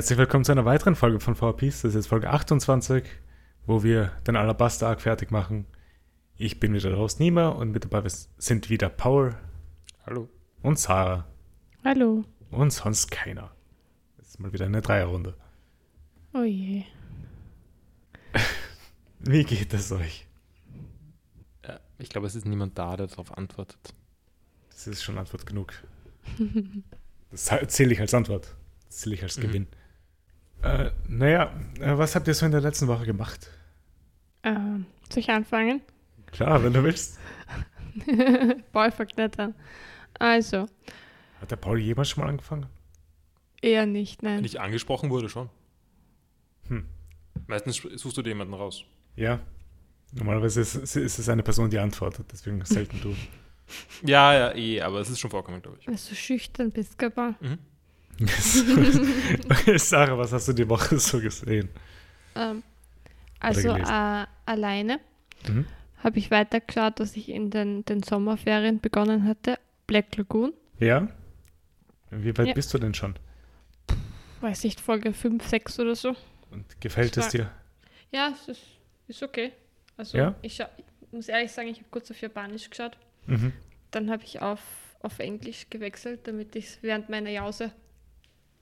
Herzlich willkommen zu einer weiteren Folge von VPs. Das ist jetzt Folge 28, wo wir den Alabaster-Arc fertig machen. Ich bin wieder raus, Nima, und mit dabei sind wieder Paul. Hallo. Und Sarah. Hallo. Und sonst keiner. Das ist mal wieder eine Dreierrunde. Oh je. Wie geht es euch? Ja, ich glaube, es ist niemand da, der darauf antwortet. Das ist schon Antwort genug. Das zähle ich als Antwort. Das zähle ich als Mhm. Äh, naja, äh, was habt ihr so in der letzten Woche gemacht? Ähm, soll ich anfangen? Klar, wenn du willst. Paul fängt nicht an. Also, Hat der Paul jemals schon mal angefangen? eher nicht, Wenn nein. ich angesprochen wurde, schon. Hm. Meistens suchst du dir jemanden raus. Ja. Normalerweise ist, ist es eine Person, die antwortet, deswegen selten du. Ja, ja, eh, aber es ist schon vorkommen, glaube ich. Weil du so schüchtern bist, Paul? Mhm. Sarah, was hast du die Woche so gesehen? Ähm, also, äh, alleine Mhm. habe ich weitergeschaut, was ich in den, den Sommerferien begonnen hatte. Black Lagoon. Ja? Wie weit Ja. bist du denn schon? Weiß nicht, Folge 5, 6 oder so. Und gefällt es dir? Ja, es ist, ist okay. Also, Ja? ich, ich muss ehrlich sagen, ich habe kurz auf Japanisch geschaut. Mhm. Dann habe ich auf, auf Englisch gewechselt, damit ich es während meiner Jause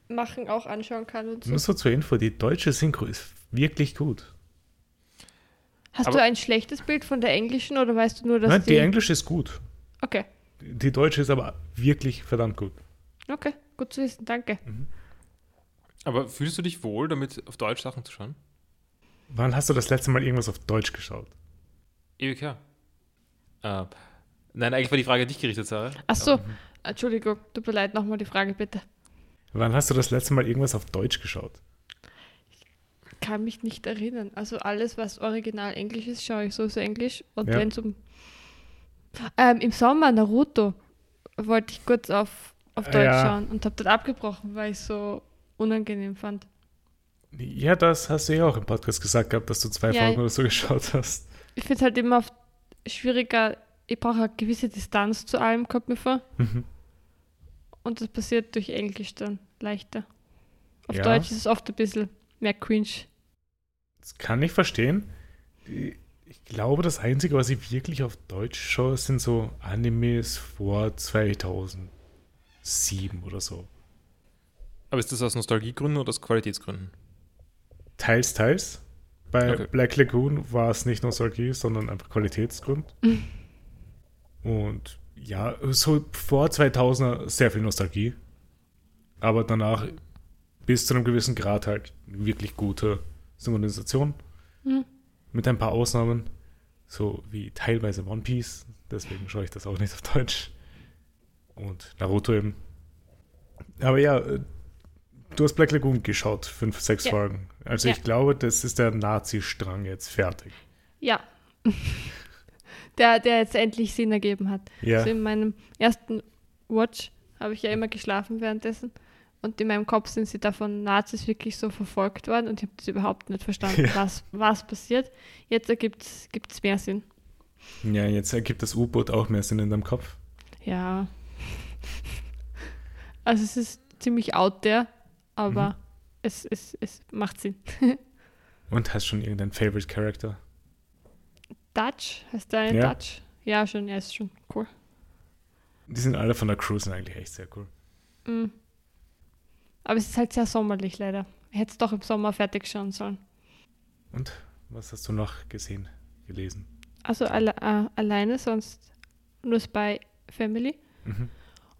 machen auch anschauen kann und so. Nur so zur Info, die deutsche Synchro ist wirklich gut. Hast Aber- du ein schlechtes Bild von der englischen oder weißt du nur, dass Nein, die... die englische ist gut. Okay, Die deutsche ist aber wirklich verdammt gut. okay, gut zu wissen, danke. Aber fühlst du dich wohl, damit auf Deutsch Sachen zu schauen? Wann hast du das letzte Mal irgendwas auf Deutsch geschaut? Ewig her. Äh, nein, eigentlich war die Frage an dich gerichtet, Sarah. Ach so, Entschuldigung, tut mir leid, nochmal die Frage bitte. Wann hast du das letzte Mal irgendwas auf Deutsch geschaut? Kann mich nicht erinnern. Also alles, was original Englisch ist, schaue ich sowieso Englisch. Und Ja. wenn es um... Ähm, Im Sommer Naruto wollte ich kurz auf, auf Deutsch Ja. schauen und habe dann abgebrochen, weil ich es so unangenehm fand. Ja, das hast du ja auch im Podcast gesagt gehabt, dass du zwei Ja. Folgen oder so geschaut hast. Ich finde es halt immer schwieriger, ich brauche eine gewisse Distanz zu allem, kommt mir vor. Mhm. Und das passiert durch Englisch dann leichter. Auf Ja. Deutsch ist es oft ein bisschen mehr cringe. Das kann ich verstehen. Ich glaube, das Einzige, was ich wirklich auf Deutsch schaue, sind so Animes vor 2007 oder so. Aber ist das aus Nostalgiegründen oder aus Qualitätsgründen? Teils, teils. Bei Okay. Black Lagoon war es nicht Nostalgie, sondern einfach Qualitätsgrund. Und ja, so vor 2000er sehr viel Nostalgie. Aber danach bis zu einem gewissen Grad halt wirklich gute Synchronisation. Mhm. Mit ein paar Ausnahmen. So wie teilweise One Piece. Deswegen schaue ich das auch nicht auf Deutsch. Und Naruto eben. Aber ja, du hast Black Lagoon geschaut, fünf, sechs Ja. Folgen. Also Ja. ich glaube, das ist der Nazi-Strang jetzt fertig. Ja. der, der jetzt endlich Sinn ergeben hat. Ja. Also in meinem ersten Watch habe ich ja immer geschlafen währenddessen. Und in meinem Kopf sind sie da von Nazis wirklich so verfolgt worden und ich habe das überhaupt nicht verstanden, Ja. was, was passiert. Jetzt ergibt es mehr Sinn. Ja, jetzt ergibt das U-Boot auch mehr Sinn in deinem Kopf. Ja. Also es ist ziemlich out there, aber Mhm. es, es, es macht Sinn. Und hast schon irgendeinen Favorite Character? Dutch? Heißt der Ja. Dutch? Ja, schon, er ist schon cool. Die sind alle von der Crew sind eigentlich echt sehr cool. Mm. Aber es ist halt sehr sommerlich leider. Ich hätte es doch im Sommer fertig schauen sollen. Und was hast du noch gesehen, gelesen? Also alle, äh, alleine, sonst nur Spy Family. Mhm.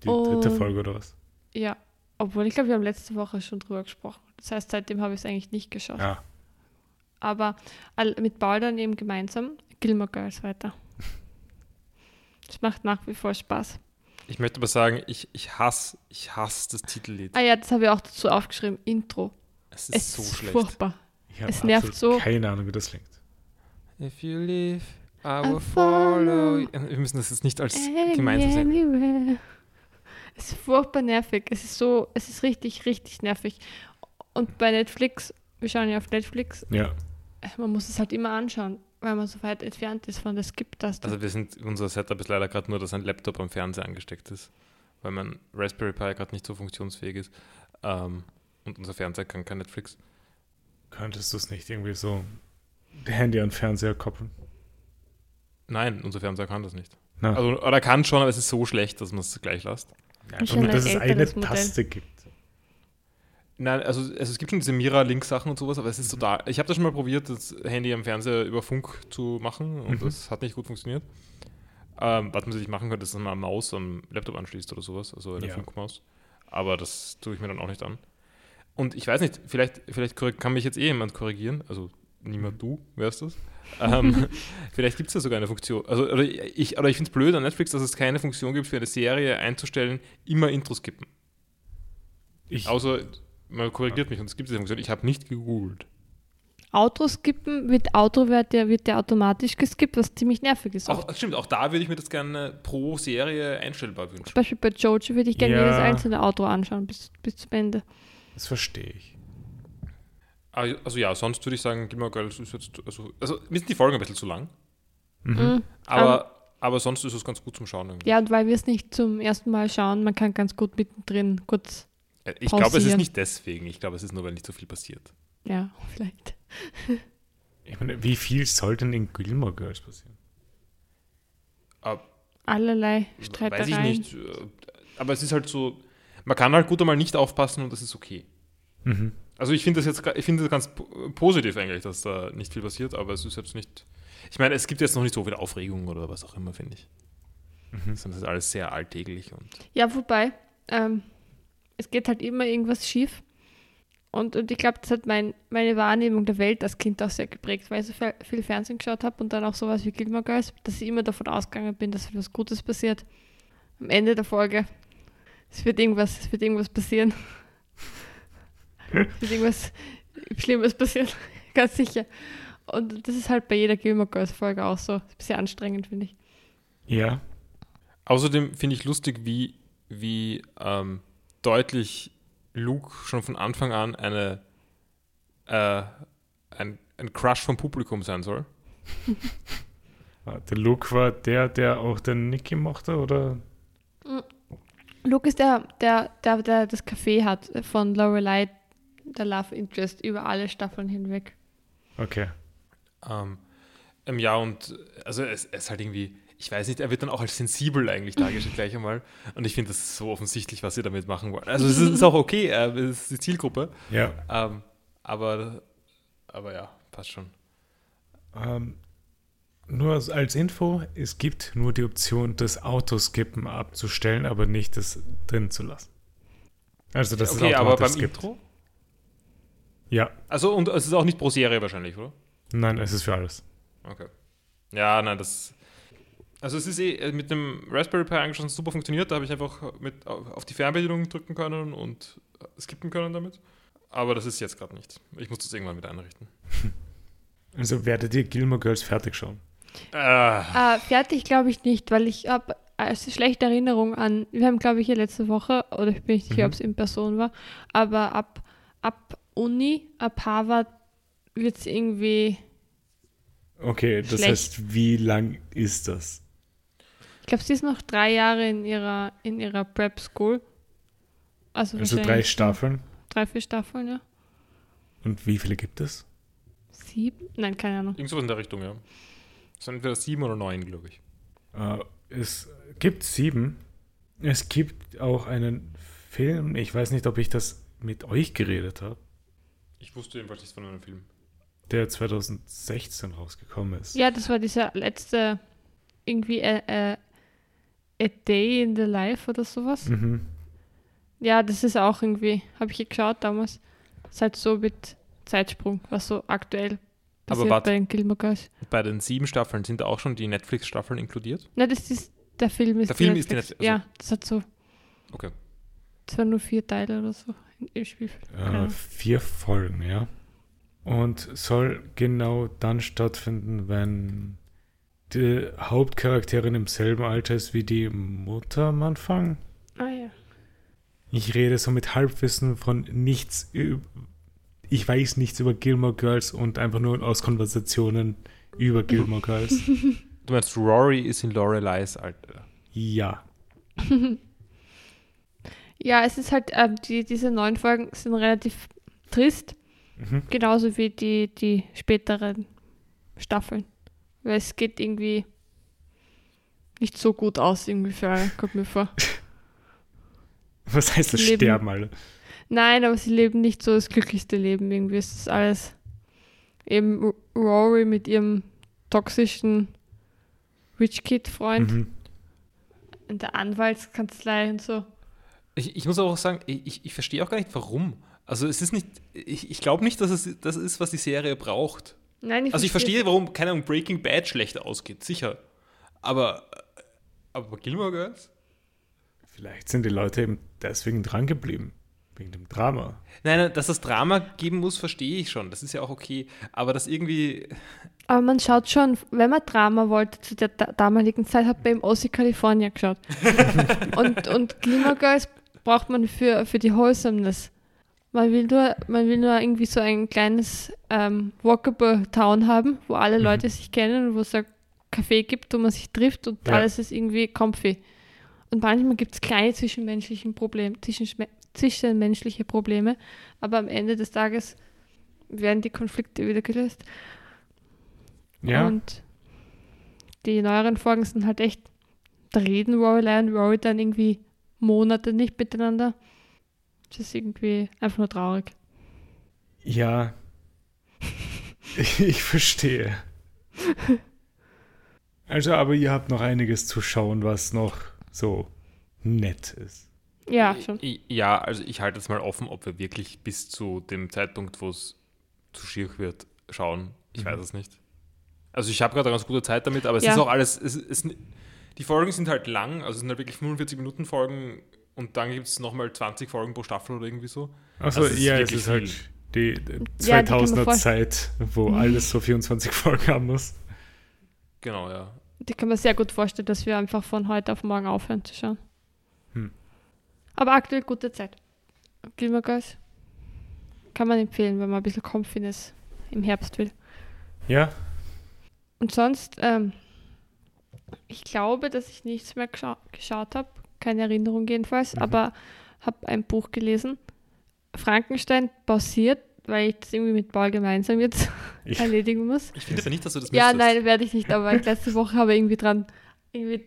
Die dritte Und- Folge oder was? Ja, obwohl ich glaube, wir haben letzte Woche schon drüber gesprochen. Das heißt, seitdem habe ich es eigentlich nicht geschaut. Ja. Aber mit Paul dann eben gemeinsam Gilmore Girls weiter. Das macht nach wie vor Spaß. Ich möchte aber sagen, ich, ich hasse, ich hasse das Titellied. Ah ja, das habe ich auch dazu aufgeschrieben. Intro. Es ist Es so ist schlecht. furchtbar. Ich habe Es nervt so. keine Ahnung, wie das klingt. If you leave, I will follow. you. Wir müssen das jetzt nicht als gemeinsam sehen. Anywhere. Es ist furchtbar nervig. Es ist so, es ist richtig, richtig nervig. Und bei Netflix, wir schauen ja auf Netflix, Ja. man muss es halt immer anschauen, weil man so weit entfernt ist von der Skip-Taste. Also wir sind, unser Setup ist leider gerade nur, dass ein Laptop am Fernseher angesteckt ist, weil mein Raspberry Pi gerade nicht so funktionsfähig ist. Ähm, und unser Fernseher kann kein Netflix. Könntest du es nicht irgendwie so Handy an Fernseher koppeln? Nein, unser Fernseher kann das nicht. Na. Also, oder kann schon, aber es ist so schlecht, dass man es gleich lässt. Ja, ein dass es eine. Taste gibt. Nein, also, also es gibt schon diese Mira-Link-Sachen und sowas, aber es ist Mhm. total. Ich habe das schon mal probiert, das Handy am Fernseher über Funk zu machen und Mhm. das hat nicht gut funktioniert. Ähm, was man sich machen könnte, ist, dass man eine Maus am Laptop anschließt oder sowas, also eine Ja. Funkmaus. Aber das tue ich mir dann auch nicht an. Und ich weiß nicht, vielleicht, vielleicht kann mich jetzt eh jemand korrigieren, also niemand du, wärst das. ähm, vielleicht gibt es ja sogar eine Funktion. Also, oder ich, oder ich finde es blöd an Netflix, dass es keine Funktion gibt, für eine Serie einzustellen, immer Intros skippen. Ich, Außer, man korrigiert mich und es gibt diese Funktion. Ich habe nicht gegoogelt. Outro skippen, mit Outro wird der, wird der automatisch geskippt, was ziemlich nervig ist. Auch stimmt, auch da würde ich mir das gerne pro Serie einstellbar wünschen. zum Beispiel bei Jojo würde ich gerne Ja. jedes einzelne Outro anschauen bis, bis zum Ende. das verstehe ich. Aber, Also ja, sonst würde ich sagen, Gilmore Girls ist jetzt, also, also mir sind die Folgen ein bisschen zu lang, Mhm. Mhm. aber, aber sonst ist es ganz gut zum Schauen. Irgendwie. Ja, und weil wir es nicht zum ersten Mal schauen, man kann ganz gut mittendrin kurz, Ich glaube, es ist nicht deswegen. Ich glaube, es ist nur, weil nicht so viel passiert. ja, vielleicht. Ich meine, wie viel soll denn in Gilmore Girls passieren? Aber Allerlei weiß ich Streitereien. nicht. Aber es ist halt so, man kann halt gut einmal nicht aufpassen und das ist okay. Mhm. Also ich finde das jetzt, ich finde das ganz po- positiv eigentlich, dass da nicht viel passiert, aber es ist jetzt nicht. Ich meine, es gibt jetzt noch nicht so viel Aufregung oder was auch immer, finde ich. Mhm. Sondern es ist alles sehr alltäglich und. Ja, wobei, ähm, es geht halt immer irgendwas schief. Und, und ich glaube, das hat mein, meine Wahrnehmung der Welt als Kind auch sehr geprägt, weil ich so viel, Fernsehen geschaut habe und dann auch sowas wie Gilmore Girls, dass ich immer davon ausgegangen bin, dass etwas Gutes passiert. Am Ende der Folge. Es wird irgendwas, es wird irgendwas passieren. es wird irgendwas Schlimmes passieren. Ganz sicher. Und das ist halt bei jeder Gilmore Girls Folge auch so. Ist ein bisschen anstrengend, finde ich. Ja. Außerdem finde ich lustig, wie, wie ähm, deutlich Luke schon von Anfang an eine, äh, ein, ein Crush vom Publikum sein soll. Ah, Der Luke war der, der auch den Nicky mochte, oder? Luke ist der, der, der, der das Café hat von Lorelei, der Love Interest, über alle Staffeln hinweg. Okay. Ähm, ja, und also es, es ist halt irgendwie, ich weiß nicht, er wird dann auch als sensibel eigentlich dargestellt gleich einmal. Und ich finde das ist so offensichtlich, was sie damit machen wollen. Also es ist, ist auch okay, äh, es ist die Zielgruppe. Ja. Ähm, aber, aber ja, passt schon. Ähm, nur als, als Info, es gibt nur die Option, das Autoskippen abzustellen, aber nicht das drin zu lassen. Also, dass okay, es aber beim gibt. Intro? Ja, Also und es ist auch nicht pro Serie wahrscheinlich, oder? nein, es ist für alles. Okay. Ja, nein, das. Also es ist eh mit dem Raspberry Pi eigentlich schon super funktioniert. Da habe ich einfach mit auf die Fernbedienung drücken können und äh, skippen können damit. Aber das ist jetzt gerade nicht. Ich muss das irgendwann wieder einrichten. Also werdet ihr Gilmore Girls fertig schauen. Ah, Äh, fertig glaube ich nicht, weil ich habe also schlechte Erinnerung an, wir haben glaube ich ja letzte Woche, oder ich bin nicht sicher, Mhm. ob es in Person war, aber ab, ab Uni, ab Harvard wird es irgendwie, Okay, das Schlecht. heißt, wie lang ist das? Ich glaube, sie ist noch drei Jahre in ihrer, in ihrer Prep School. Also, Also drei Staffeln. Drei, vier Staffeln, ja. Und wie viele gibt es? Sieben? Nein, keine Ahnung. irgend sowas in der Richtung, ja. Es sind entweder sieben oder neun, glaube ich. Äh, es gibt sieben. Es gibt auch einen Film. Ich weiß nicht, ob ich das mit euch geredet habe, Ich wusste jedenfalls nichts von einem Film. der 2016 rausgekommen ist. Ja, das war dieser letzte, irgendwie äh, äh, A Day in the Life oder sowas. Mhm. Ja, das ist auch irgendwie, habe ich geschaut damals. Ist halt so mit Zeitsprung, was so aktuell Aber passiert wart- bei den Gilmore Girls. Bei den sieben Staffeln sind da auch schon die Netflix-Staffeln inkludiert? Na, das ist, der Film ist Der Film ist die Netflix. Netflix- also- Ja, das hat so, Okay. zwar nur vier Teile oder so im- Spiel. Äh, vier Folgen, ja. Und soll genau dann stattfinden, wenn die Hauptcharakterin im selben Alter ist wie die Mutter am Anfang. Ah ja. Ich rede so mit Halbwissen von nichts. Ich weiß nichts über Gilmore Girls und einfach nur aus Konversationen über Gilmore Girls. Du meinst, Rory ist in Loreleis Alter. Ja. Ja, es ist halt, ähm, die, diese neuen Folgen sind relativ trist, Mhm. genauso wie die, die späteren Staffeln. Weil es geht irgendwie nicht so gut aus, irgendwie für alle, kommt mir vor. Was heißt das Leben. Sterben, alle? Nein, aber sie leben nicht so das glücklichste Leben. Irgendwie ist das alles eben Rory mit ihrem toxischen Rich Kid-Freund Mhm. in der Anwaltskanzlei und so. Ich, ich muss aber auch sagen, ich, ich verstehe auch gar nicht, warum. Also es ist nicht, ich, ich glaube nicht, dass es das ist, was die Serie braucht. Nein, ich Also ich verstehe warum, keine Ahnung, Breaking Bad schlecht ausgeht, sicher. Aber, aber Gilmore Girls? Vielleicht sind die Leute eben deswegen dran geblieben. Wegen dem Drama. Nein, nein, dass es Drama geben muss, verstehe ich schon. Das ist ja auch okay. Aber das irgendwie, Aber man schaut schon, wenn man Drama wollte zu der da damaligen Zeit, hat man eben Aussie California geschaut. und, und Gilmore Girls braucht man für, für die Wholesomeness. Man will, nur, man will nur irgendwie so ein kleines ähm, walkable Town haben, wo alle Mhm. Leute sich kennen und wo es ein Café gibt, wo man sich trifft und Ja. alles ist irgendwie comfy. Und manchmal gibt es kleine zwischenmenschlichen Probleme, zwischenmenschliche Probleme, aber am Ende des Tages werden die Konflikte wieder gelöst. Ja. Und die neueren Folgen sind halt echt, da reden Rory und Rory dann irgendwie Monate nicht miteinander. Das ist irgendwie einfach nur traurig. Ja. Ich, ich verstehe. Also, aber ihr habt noch einiges zu schauen, was noch so nett ist. Ja, schon. Ja, also ich halte jetzt mal offen, ob wir wirklich bis zu dem Zeitpunkt, wo es zu schier wird, schauen. Ich Mhm. weiß es nicht. Also ich habe gerade eine ganz gute Zeit damit, aber es Ja. ist auch alles, es, es, die Folgen sind halt lang, also es sind halt wirklich 45 Minuten Folgen und dann gibt es nochmal 20 Folgen pro Staffel oder irgendwie so. Also, Also es ist ja, es ist halt die Ja, die kann man 2000er voll- Zeit, wo alles so 24 Folgen haben muss. Genau, ja. Die kann man sehr gut vorstellen, dass wir einfach von heute auf morgen aufhören zu schauen. Hm. Aber aktuell gute Zeit. Gilmore Girls kann man empfehlen, wenn man ein bisschen Confidence im Herbst will. Ja, Und sonst, ähm, ich glaube, dass ich nichts mehr gescha geschaut habe. Keine Erinnerung jedenfalls, Mhm. aber habe ein Buch gelesen. Frankenstein pausiert, weil ich das irgendwie mit Paul gemeinsam jetzt ich, erledigen muss. Ich finde aber nicht, dass du das Ja, müsstest. nein, werde ich nicht, aber ich letzte Woche habe ich irgendwie dran irgendwie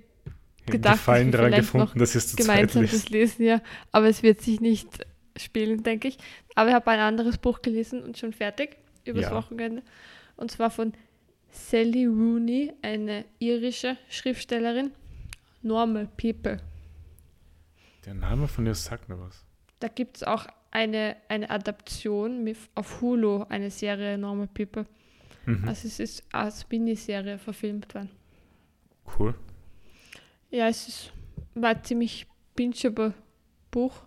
gedacht, Gefallen dass wir daran vielleicht gefunden, dass es gemeinsam das lesen, ja. Aber es wird sich nicht spielen, denke ich. Aber ich habe ein anderes Buch gelesen und schon fertig übers Ja. Wochenende. Und zwar von Sally Rooney, eine irische Schriftstellerin. Normal People. Der Name von dir sagt mir was. Da gibt es auch eine, eine Adaption mit, auf Hulu, eine Serie Normal People. Mhm. Also es ist als Miniserie verfilmt worden. Cool. Ja, es ist, war ein ziemlich bingeable Buch.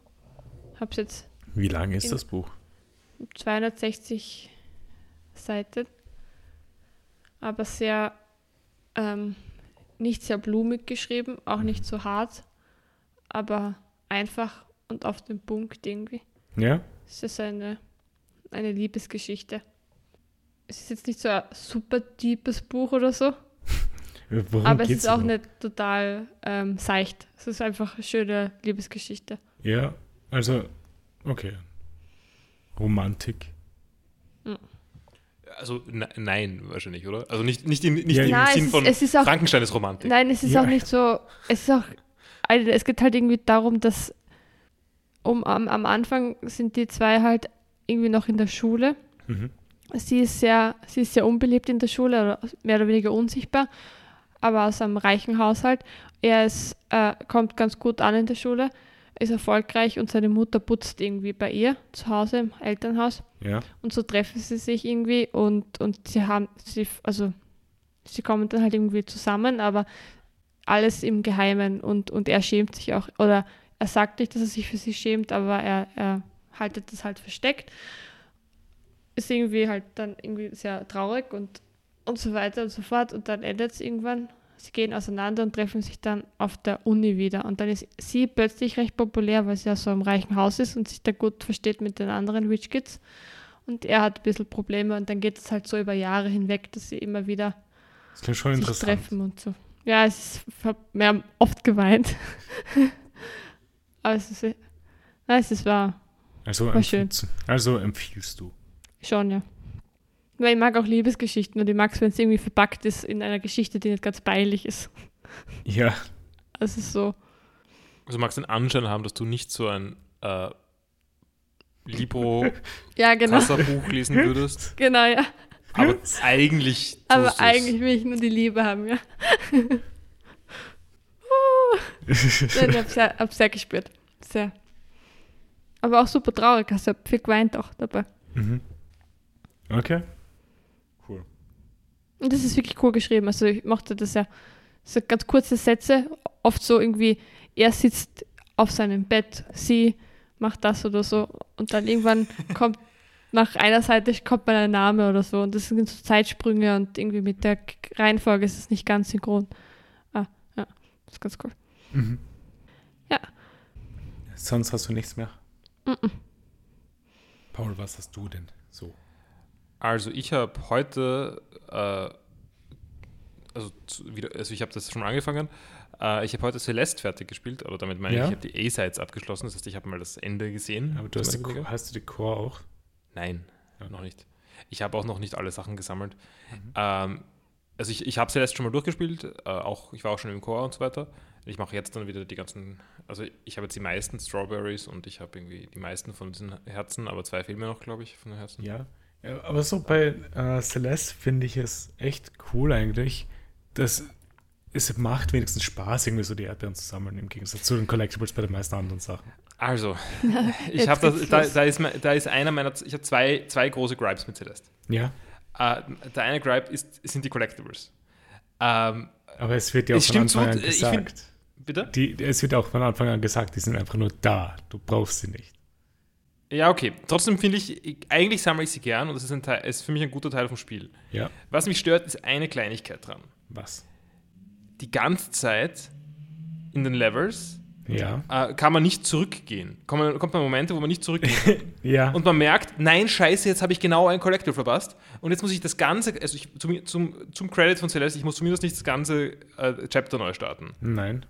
Hab's jetzt Wie lang ist das Buch? 260 Seiten, aber sehr ähm, nicht sehr blumig geschrieben, auch nicht so hart, aber einfach und auf den Punkt irgendwie. Ja? Es ist eine, eine Liebesgeschichte. Es ist jetzt nicht so ein super deepes Buch oder so, Worum aber es ist auch überhaupt? nicht total ähm, seicht. Es ist einfach eine schöne Liebesgeschichte. Ja, also, okay. Romantik. Also ne, nein, wahrscheinlich, oder? Also nicht, nicht, in, nicht Ja, im Nein, es Sinn ist- von es ist auch- Frankenstein ist Romantik. Nein, es ist Ja. auch nicht so. Es ist auch. Also es geht halt irgendwie darum, dass um, am, am Anfang sind die zwei halt irgendwie noch in der Schule. Mhm. Sie ist sehr, sie ist sehr unbeliebt in der Schule oder mehr oder weniger unsichtbar, aber aus einem reichen Haushalt. Er ist, äh, kommt ganz gut an in der Schule, ist erfolgreich und seine Mutter putzt irgendwie bei ihr zu Hause im Elternhaus. Ja. Und so treffen sie sich irgendwie und, und sie haben, sie, also sie kommen dann halt irgendwie zusammen, aber alles im Geheimen und, und er schämt sich auch, oder er sagt nicht, dass er sich für sie schämt, aber er, er haltet das halt versteckt. Ist irgendwie halt dann irgendwie sehr traurig und, und so weiter und so fort und dann endet es irgendwann. Sie gehen auseinander und treffen sich dann auf der Uni wieder. Und dann ist sie plötzlich recht populär, weil sie ja so im reichen Haus ist und sich da gut versteht mit den anderen Rich Kids. Und er hat ein bisschen Probleme und dann geht es halt so über Jahre hinweg, dass sie immer wieder Das sich treffen und so. Ja, es ist, ich hab- wir haben oft geweint. Aber es ist, Nein, es ist wahr. Also, War schön. empfiehlst- also empfiehlst du. Schon, ja. Weil ich mag auch Liebesgeschichten und ich mag es, wenn es irgendwie verpackt ist in einer Geschichte, die nicht ganz peinlich ist. Ja, Also es ist so, Also magst den Anschein haben, dass du nicht so ein äh, Libro-Kasserbuch ja genau, lesen würdest, genau, ja. Aber eigentlich tust Aber eigentlich will ich nur die Liebe haben, ja. Nein, ich hab's sehr, hab's sehr gespürt. Sehr. Aber auch super traurig, also ich hab viel geweint auch dabei. mhm. Okay. Cool. Und das ist wirklich cool geschrieben. Also ich mochte das ja. So ganz kurze Sätze, oft so irgendwie, er sitzt auf seinem Bett, sie macht das oder so. Und dann irgendwann kommt nach einer Seite kommt mal ein Name oder so. Und das sind so Zeitsprünge und irgendwie mit der Reihenfolge ist es nicht ganz synchron. Ah, ja, das ist ganz cool. Mhm. Ja. Sonst hast du nichts mehr. Mhm. Paul, was hast du denn so? Also ich habe heute, äh, also, zu, wieder, also ich habe das schon angefangen, äh, ich habe heute Celeste fertig gespielt, oder damit meine Ja. ich, ich habe die A-Sides abgeschlossen, das heißt, ich habe mal das Ende gesehen. Aber du hast, die, hast du die Core auch? Nein, Ja. noch nicht. Ich habe auch noch nicht alle Sachen gesammelt. Mhm. Ähm, also ich, ich habe Celeste schon mal durchgespielt, äh, auch, ich war auch schon im Core und so weiter. Ich mache jetzt dann wieder die ganzen, also ich habe jetzt die meisten Strawberries und ich habe irgendwie die meisten von diesen Herzen, aber zwei fehlen mir noch, glaube ich, von den Herzen. Ja. ja aber so bei äh, Celeste finde ich es echt cool eigentlich, dass es macht wenigstens Spaß, irgendwie so die Erdbeeren zu sammeln, im Gegensatz zu den Collectibles bei den meisten anderen Sachen. Also, ich habe das, da, da, ist, da ist einer meiner, ich habe zwei, zwei große Gripes mit Celeste. Ja, Äh, der eine Gripe ist, sind die Collectibles. Ähm, aber es wird ja auch von Anfang an ich find- gesagt. bitte? Die, es wird auch von Anfang an gesagt, die sind einfach nur da. Du brauchst sie nicht. Ja, okay. Trotzdem finde ich, ich, eigentlich sammle ich sie gern und es ist, ein Teil, es ist für mich ein guter Teil vom Spiel. Ja, Was mich stört, ist eine Kleinigkeit dran. was? Die ganze Zeit in den Levels Ja, äh, kann man nicht zurückgehen. Kommt, kommt man Momente, wo man nicht zurückgehen kann. ja. Und man merkt, nein, scheiße, jetzt habe ich genau ein Collector verpasst. Und jetzt muss ich das Ganze, also ich, zum, zum, zum Credit von Celeste, ich muss zumindest nicht das ganze äh, Chapter neu starten. Nein.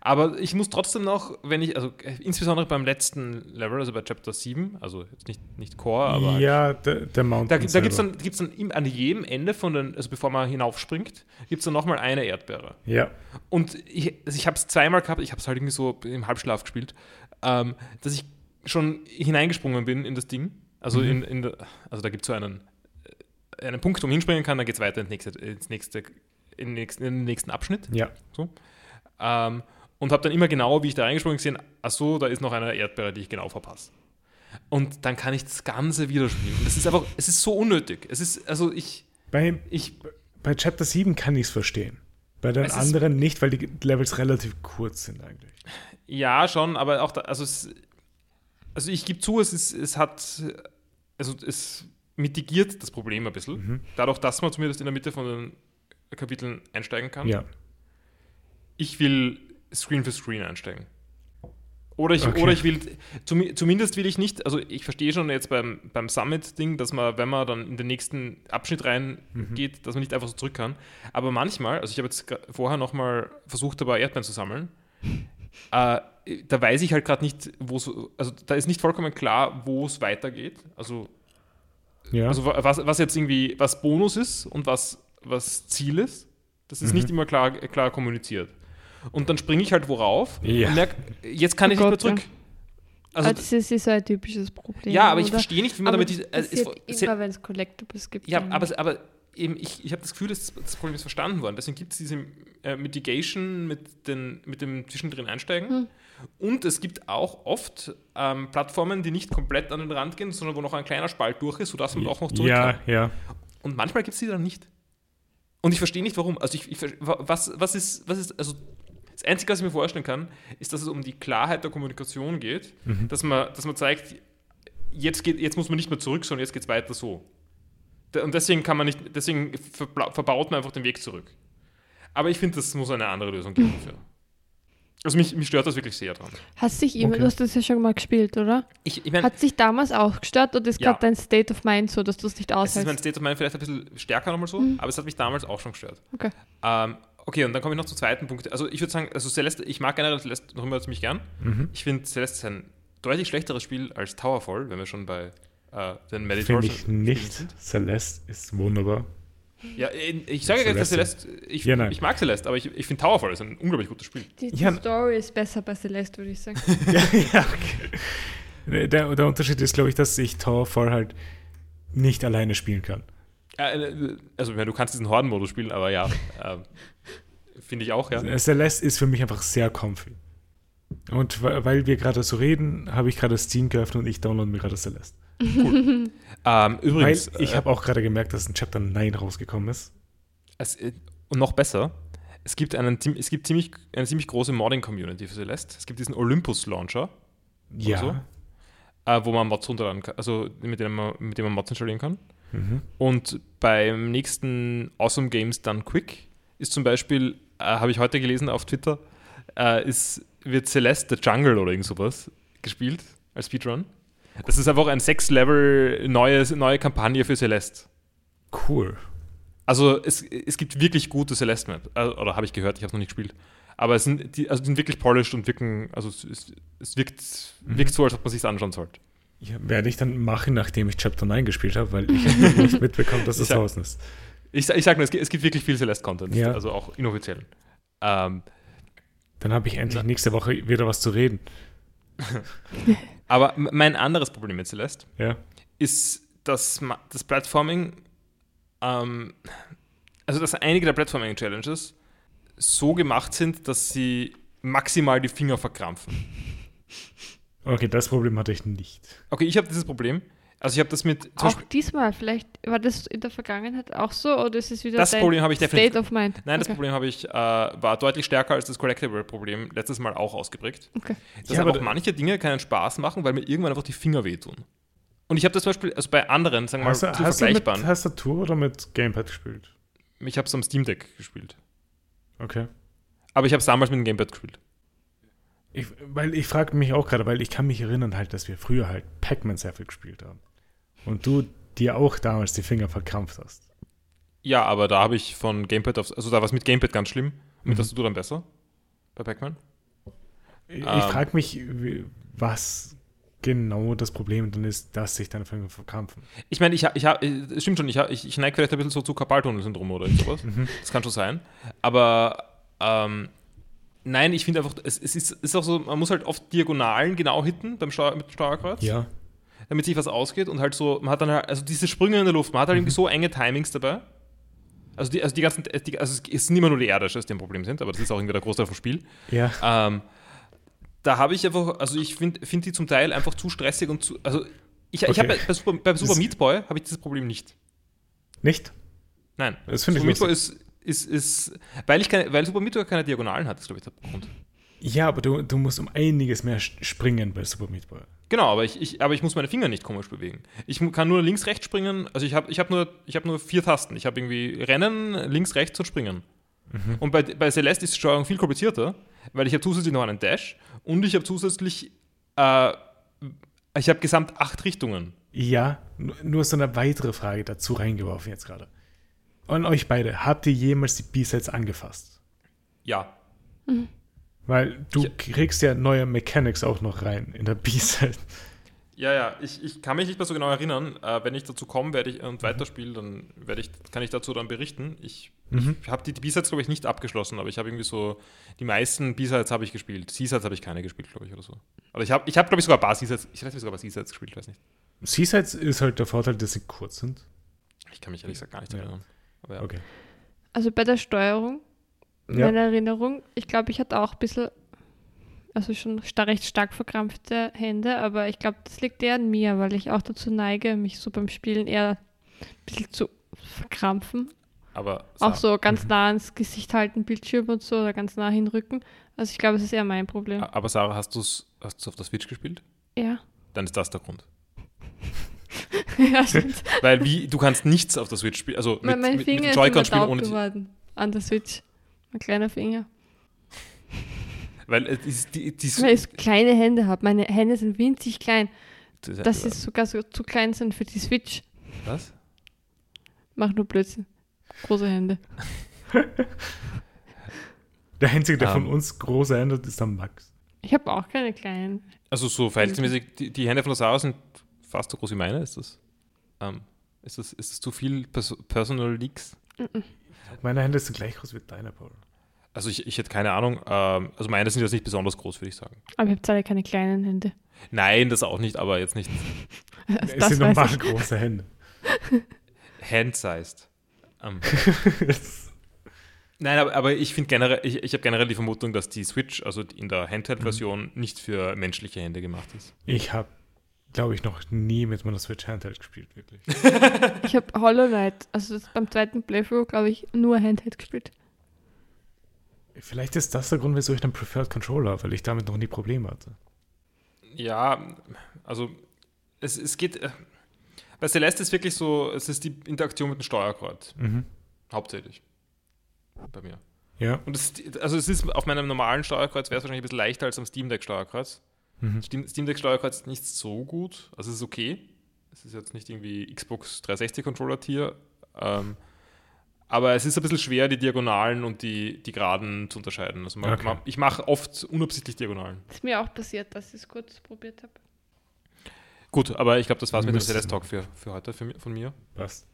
Aber ich muss trotzdem noch, wenn ich, also äh, insbesondere beim letzten Level, also bei Chapter 7, also jetzt nicht, nicht Core, aber ja, der, der Mountain. da, da gibt es dann, gibt's dann im, an jedem Ende von den, also bevor man hinaufspringt, gibt es dann nochmal eine Erdbeere. Ja, Und ich, also ich habe es zweimal gehabt, ich habe es halt irgendwie so im Halbschlaf gespielt, ähm, dass ich schon hineingesprungen bin in das Ding. Also, Mhm. in, in also da gibt es so einen, äh, einen Punkt, wo man hinspringen kann, dann geht es weiter ins nächste, ins nächste, in, den nächsten, in den nächsten Abschnitt. ja. Ähm, und habe dann immer genau, wie ich da reingesprungen bin, gesehen, ach so, da ist noch eine Erdbeere, die ich genau verpasse. Und dann kann ich das Ganze wieder spielen. Und das ist einfach, es ist so unnötig. Es ist, also ich, Bei, ich, bei Chapter 7 kann ich es verstehen. Bei den Es ist- anderen nicht, weil die Levels relativ kurz sind eigentlich. Ja, schon, aber auch da, also es, also ich gebe zu, es ist, es hat, also es mitigiert das Problem ein bisschen. Mhm. Dadurch, dass man zumindest in der Mitte von den Kapiteln einsteigen kann. Ja. Ich will Screen für Screen einsteigen. Oder ich, Okay. oder ich will, zum, zumindest will ich nicht, also ich verstehe schon jetzt beim, beim Summit-Ding, dass man, wenn man dann in den nächsten Abschnitt reingeht, dass man nicht einfach so zurück kann. Aber manchmal, also ich habe jetzt vorher nochmal versucht, dabei Erdbeeren zu sammeln, äh, da weiß ich halt gerade nicht, wo es, also da ist nicht vollkommen klar, wo es weitergeht. Also, Ja. also wa- was, was jetzt irgendwie, was Bonus ist und was, was Ziel ist, das ist Mhm. nicht immer klar, klar kommuniziert. Und dann springe ich halt worauf Ja. und merke, jetzt kann Oh ich nicht mehr Gott, ja. zurück. Also, Also, das ist, ist so ein typisches Problem. ja, aber ich oder? verstehe nicht, wie man aber damit diese. das äh, es- immer, wenn es Collectibles gibt. ja, aber, aber eben, ich, ich habe das Gefühl, dass das Problem ist verstanden worden. Deswegen gibt es diese äh, Mitigation mit, den, mit dem zwischendrin Einsteigen. Hm. Und es gibt auch oft ähm, Plattformen, die nicht komplett an den Rand gehen, sondern wo noch ein kleiner Spalt durch ist, sodass man auch noch zurück kann. ja, ja. Und manchmal gibt es die dann nicht. Und ich verstehe nicht, warum. Also ich, ich was, was ist, was ist, also das Einzige, was ich mir vorstellen kann, ist, dass es um die Klarheit der Kommunikation geht, Mhm. dass, man, dass man zeigt, jetzt, geht, jetzt muss man nicht mehr zurück, sondern jetzt geht es weiter so. Und deswegen kann man nicht, deswegen verbaut man einfach den Weg zurück. Aber ich finde, das muss eine andere Lösung geben dafür. Also mich, mich stört das wirklich sehr dran. Hat sich immer, Okay. du hast das ja schon mal gespielt, oder? Ich, ich meine, Hat sich damals auch gestört oder ist Ja. gerade dein State of Mind so, dass du es nicht es ist mein aushältst? State of Mind vielleicht ein bisschen stärker nochmal so, Mhm. aber es hat mich damals auch schon gestört. Okay. Ähm, okay, und dann komme ich noch zum zweiten Punkt. Also ich würde sagen, also Celeste, ich mag generell Celeste noch immer ziemlich gern. Mhm. Ich finde Celeste ist ein deutlich schlechteres Spiel als Towerfall, wenn wir schon bei äh, den Finde Meditations ich nicht. Celeste ist wunderbar. Ja, ich sage ja, dass Celeste. Celeste, ich, Ja, ich mag Celeste, aber ich, ich finde Towerfall ist ein unglaublich gutes Spiel. Die, die Ja. Story ist besser bei Celeste, würde ich sagen. ja, ja, okay. Der, der Unterschied ist, glaube ich, dass ich Towerfall halt nicht alleine spielen kann. Äh, also, ja, du kannst diesen Horden-Modus spielen, aber ja, ähm, finde ich auch, ja. Äh, Celeste ist für mich einfach sehr comfy. Und weil wir gerade so reden, habe ich gerade Steam geöffnet und ich download mir gerade Celeste. Ähm, übrigens, weil ich äh, habe auch gerade gemerkt, dass ein Chapter 9 rausgekommen ist. es, äh, und noch besser, es gibt, einen, es gibt ziemlich, eine ziemlich große Modding-Community für Celeste. Es gibt diesen Olympus-Launcher, Ja. so? äh, wo man Mods runterladen kann, also mit dem, man, mit dem man Mods installieren kann. Mhm. Und beim nächsten Awesome Games Done Quick ist zum Beispiel, äh, habe ich heute gelesen auf Twitter, äh, ist, wird Celeste the Jungle oder irgend sowas gespielt als Speedrun. Das ist einfach ein Sechs-Level neue, neue Kampagne für Celeste. Cool. Also es, es gibt wirklich gute Celeste Map. Also, oder habe ich gehört, ich habe noch nicht gespielt. Aber es sind, die, also die sind wirklich polished und wirken, also es, es, es wirkt, Mhm. wirkt so, als ob man sich anschauen sollte. Ja, werde ich dann machen, nachdem ich Chapter 9 gespielt habe, weil ich habe nicht mitbekommen, dass es sag- draußen ist. Ich, ich sage nur, es gibt, es gibt wirklich viel Celeste-Content, Ja. also auch inoffiziell. Ähm, Dann habe ich endlich nächste Woche wieder was zu reden. aber mein anderes Problem mit Celeste Ja. ist, dass das Platforming, ähm, also dass einige der Platforming-Challenges so gemacht sind, dass sie maximal die Finger verkrampfen. Okay, das Problem hatte ich nicht. Okay, ich habe dieses Problem. Also ich habe das mit, auch Beispiel, diesmal, vielleicht war das in der Vergangenheit auch so oder ist es wieder Das dein Problem habe ich definitiv- State of Mind? nein, das okay. Problem habe ich, äh, war deutlich stärker als das Collectible-Problem letztes Mal auch ausgeprägt. Okay. Dass Ja, aber einfach manche Dinge keinen Spaß machen, weil mir irgendwann einfach die Finger wehtun. Und ich habe das zum Beispiel, also bei anderen, sagen wir mal, Hast, zu du- hast du mit vergleichbaren, Tastatur oder mit Gamepad gespielt? ich habe es am Steam Deck gespielt. Okay. Aber ich habe es damals mit dem Gamepad gespielt. Ich, weil ich frage mich auch gerade, weil ich kann mich erinnern halt, dass wir früher halt Pac-Man sehr viel gespielt haben. Und du dir auch damals die Finger verkrampft hast. Ja, aber da habe ich von Gamepad auf, also da war es mit Gamepad ganz schlimm. Mit Mhm. Tastatur dann besser. Bei Pac-Man. Ich, Ähm. ich frage mich, was genau das Problem dann ist, dass sich deine Finger verkrampfen. Ich meine, ich, ich habe, es stimmt schon, ich, ich, ich neige vielleicht ein bisschen so zu Karpaltunnel-Syndrom oder sowas. Mhm. Das kann schon sein. Aber ähm, nein, ich finde einfach, es, es ist, ist auch so, man muss halt oft Diagonalen genau hitten beim Steuer, mit dem Steuerkreuz, Ja. damit sich was ausgeht und halt so, man hat dann halt, also diese Sprünge in der Luft, man hat halt irgendwie so enge Timings dabei. Also die, also die ganzen, die, also es sind immer nur die Erdische, die ein Problem sind, aber das ist auch irgendwie der Großteil vom Spiel. Ja. Ähm, da habe ich einfach, also ich finde find die zum Teil einfach zu stressig und zu, also ich, ich Okay. habe bei, bei Super, bei Super Meat Boy habe ich dieses Problem nicht. Nicht? Nein. Das finde ich Super Meat Boy ist, ist, ist, weil ich keine, weil Super Meat Boy keine Diagonalen hat, ist glaube ich der Grund. Ja, aber du, du musst um einiges mehr springen bei Super Meat Boy. Genau, aber ich, ich, aber ich muss meine Finger nicht komisch bewegen. Ich kann nur links, rechts springen. Also ich habe ich hab nur, ich hab nur vier Tasten. Ich habe irgendwie Rennen, links, rechts und Springen. Und bei, bei Celeste ist die Steuerung viel komplizierter, weil ich habe zusätzlich noch einen Dash und ich habe zusätzlich, äh, ich habe gesamt acht Richtungen. Ja, nur, nur so eine weitere Frage dazu reingeworfen jetzt gerade. Und euch beide, habt ihr jemals die B-Sides angefasst? Ja. Weil du Ich- kriegst ja neue Mechanics auch noch rein in der B-Side. Ja, ja, ich, ich kann mich nicht mehr so genau erinnern. Äh, wenn ich dazu komme werde ich, und weiterspiele, dann werde ich, kann ich dazu dann berichten. Ich, Mhm. ich habe die, die B-Sides, glaube ich, nicht abgeschlossen, aber ich habe irgendwie so, die meisten B-Sides habe ich gespielt. C-Sides habe ich keine gespielt, glaube ich, oder so. Aber ich habe, ich hab, glaube ich, sogar ein paar C-Sides, ich weiß nicht, sogar ein paar C-Sides gespielt, weiß nicht. C-Sides ist halt der Vorteil, dass sie kurz sind. Ich kann mich ehrlich gesagt gar nicht Ja. erinnern. Aber ja. Okay. Also bei der Steuerung, Ja. meine Erinnerung, ich glaube, ich hatte auch ein bisschen, also schon recht stark verkrampfte Hände, aber ich glaube, das liegt eher an mir, weil ich auch dazu neige, mich so beim Spielen eher ein bisschen zu verkrampfen. Aber Auch so ganz nah ans Gesicht halten, Bildschirm und so, oder ganz nah hinrücken. Also ich glaube, es ist eher mein Problem. aber Sarah, hast du es hast du's auf der Switch gespielt? Ja. Dann ist das der Grund. ja, stimmt. Weil wie, du kannst nichts auf der Switch spielen, also mit, mein mein mit, mit Finger dem ist immer Joy-Con spielen ohne geworden an der Switch. Mein kleiner Finger. weil äh, die, die, die, Weil ich kleine Hände habe. Meine Hände sind winzig klein. die, Dass sie sogar so zu klein sind für die Switch. was? Mach nur Blödsinn. Große Hände. Der einzige, der Ähm. von uns große Hände hat, ist der Max. Ich habe auch keine kleinen. Also so verhältnismäßig, die, die Hände von der Sarah sind fast so groß wie meine. Ist das, ähm, ist das, ist das zu viel Pers Personal Leaks? Meine Hände sind gleich groß wie deine, Paul. Also ich, ich hätte keine Ahnung. Ähm, also meine sind jetzt nicht besonders groß, würde ich sagen. Aber ihr habt alle keine kleinen Hände. Nein, das auch nicht, aber jetzt nicht Also Es das sind normal große Hände. hand-sized. Ähm, nein, aber, aber ich finde generell, ich, ich habe generell die Vermutung, dass die Switch, also in der Handheld-Version, nicht für menschliche Hände gemacht ist. ich habe, glaube ich, noch nie mit meiner Switch Handheld gespielt, wirklich. Ich habe Hollow Knight, also das beim zweiten Playthrough, glaube ich, nur Handheld gespielt. Vielleicht ist das der Grund, wieso ich einen Preferred Controller habe, weil ich damit noch nie Probleme hatte. Ja, also es, es geht. Äh, bei Celeste ist wirklich so, es ist die Interaktion mit dem Steuerkreuz. Mhm. Hauptsächlich. Bei mir. Ja. Und es, also es ist auf meinem normalen Steuerkreuz wäre es wahrscheinlich ein bisschen leichter als am Steam Deck Steuerkreuz. Mhm. Steam, Steam Deck Steuerkreuz ist nicht so gut. Also es ist okay. Es ist jetzt nicht irgendwie Xbox 360 Controller Tier. Ähm, aber es ist ein bisschen schwer, die Diagonalen und die, die Geraden zu unterscheiden. Also man, Okay. man, ich mache oft unabsichtlich Diagonalen. ist mir auch passiert, dass ich es kurz probiert habe. Gut, aber ich glaube, das war's mit dem Celeste Talk für, für heute für, von mir. Passt.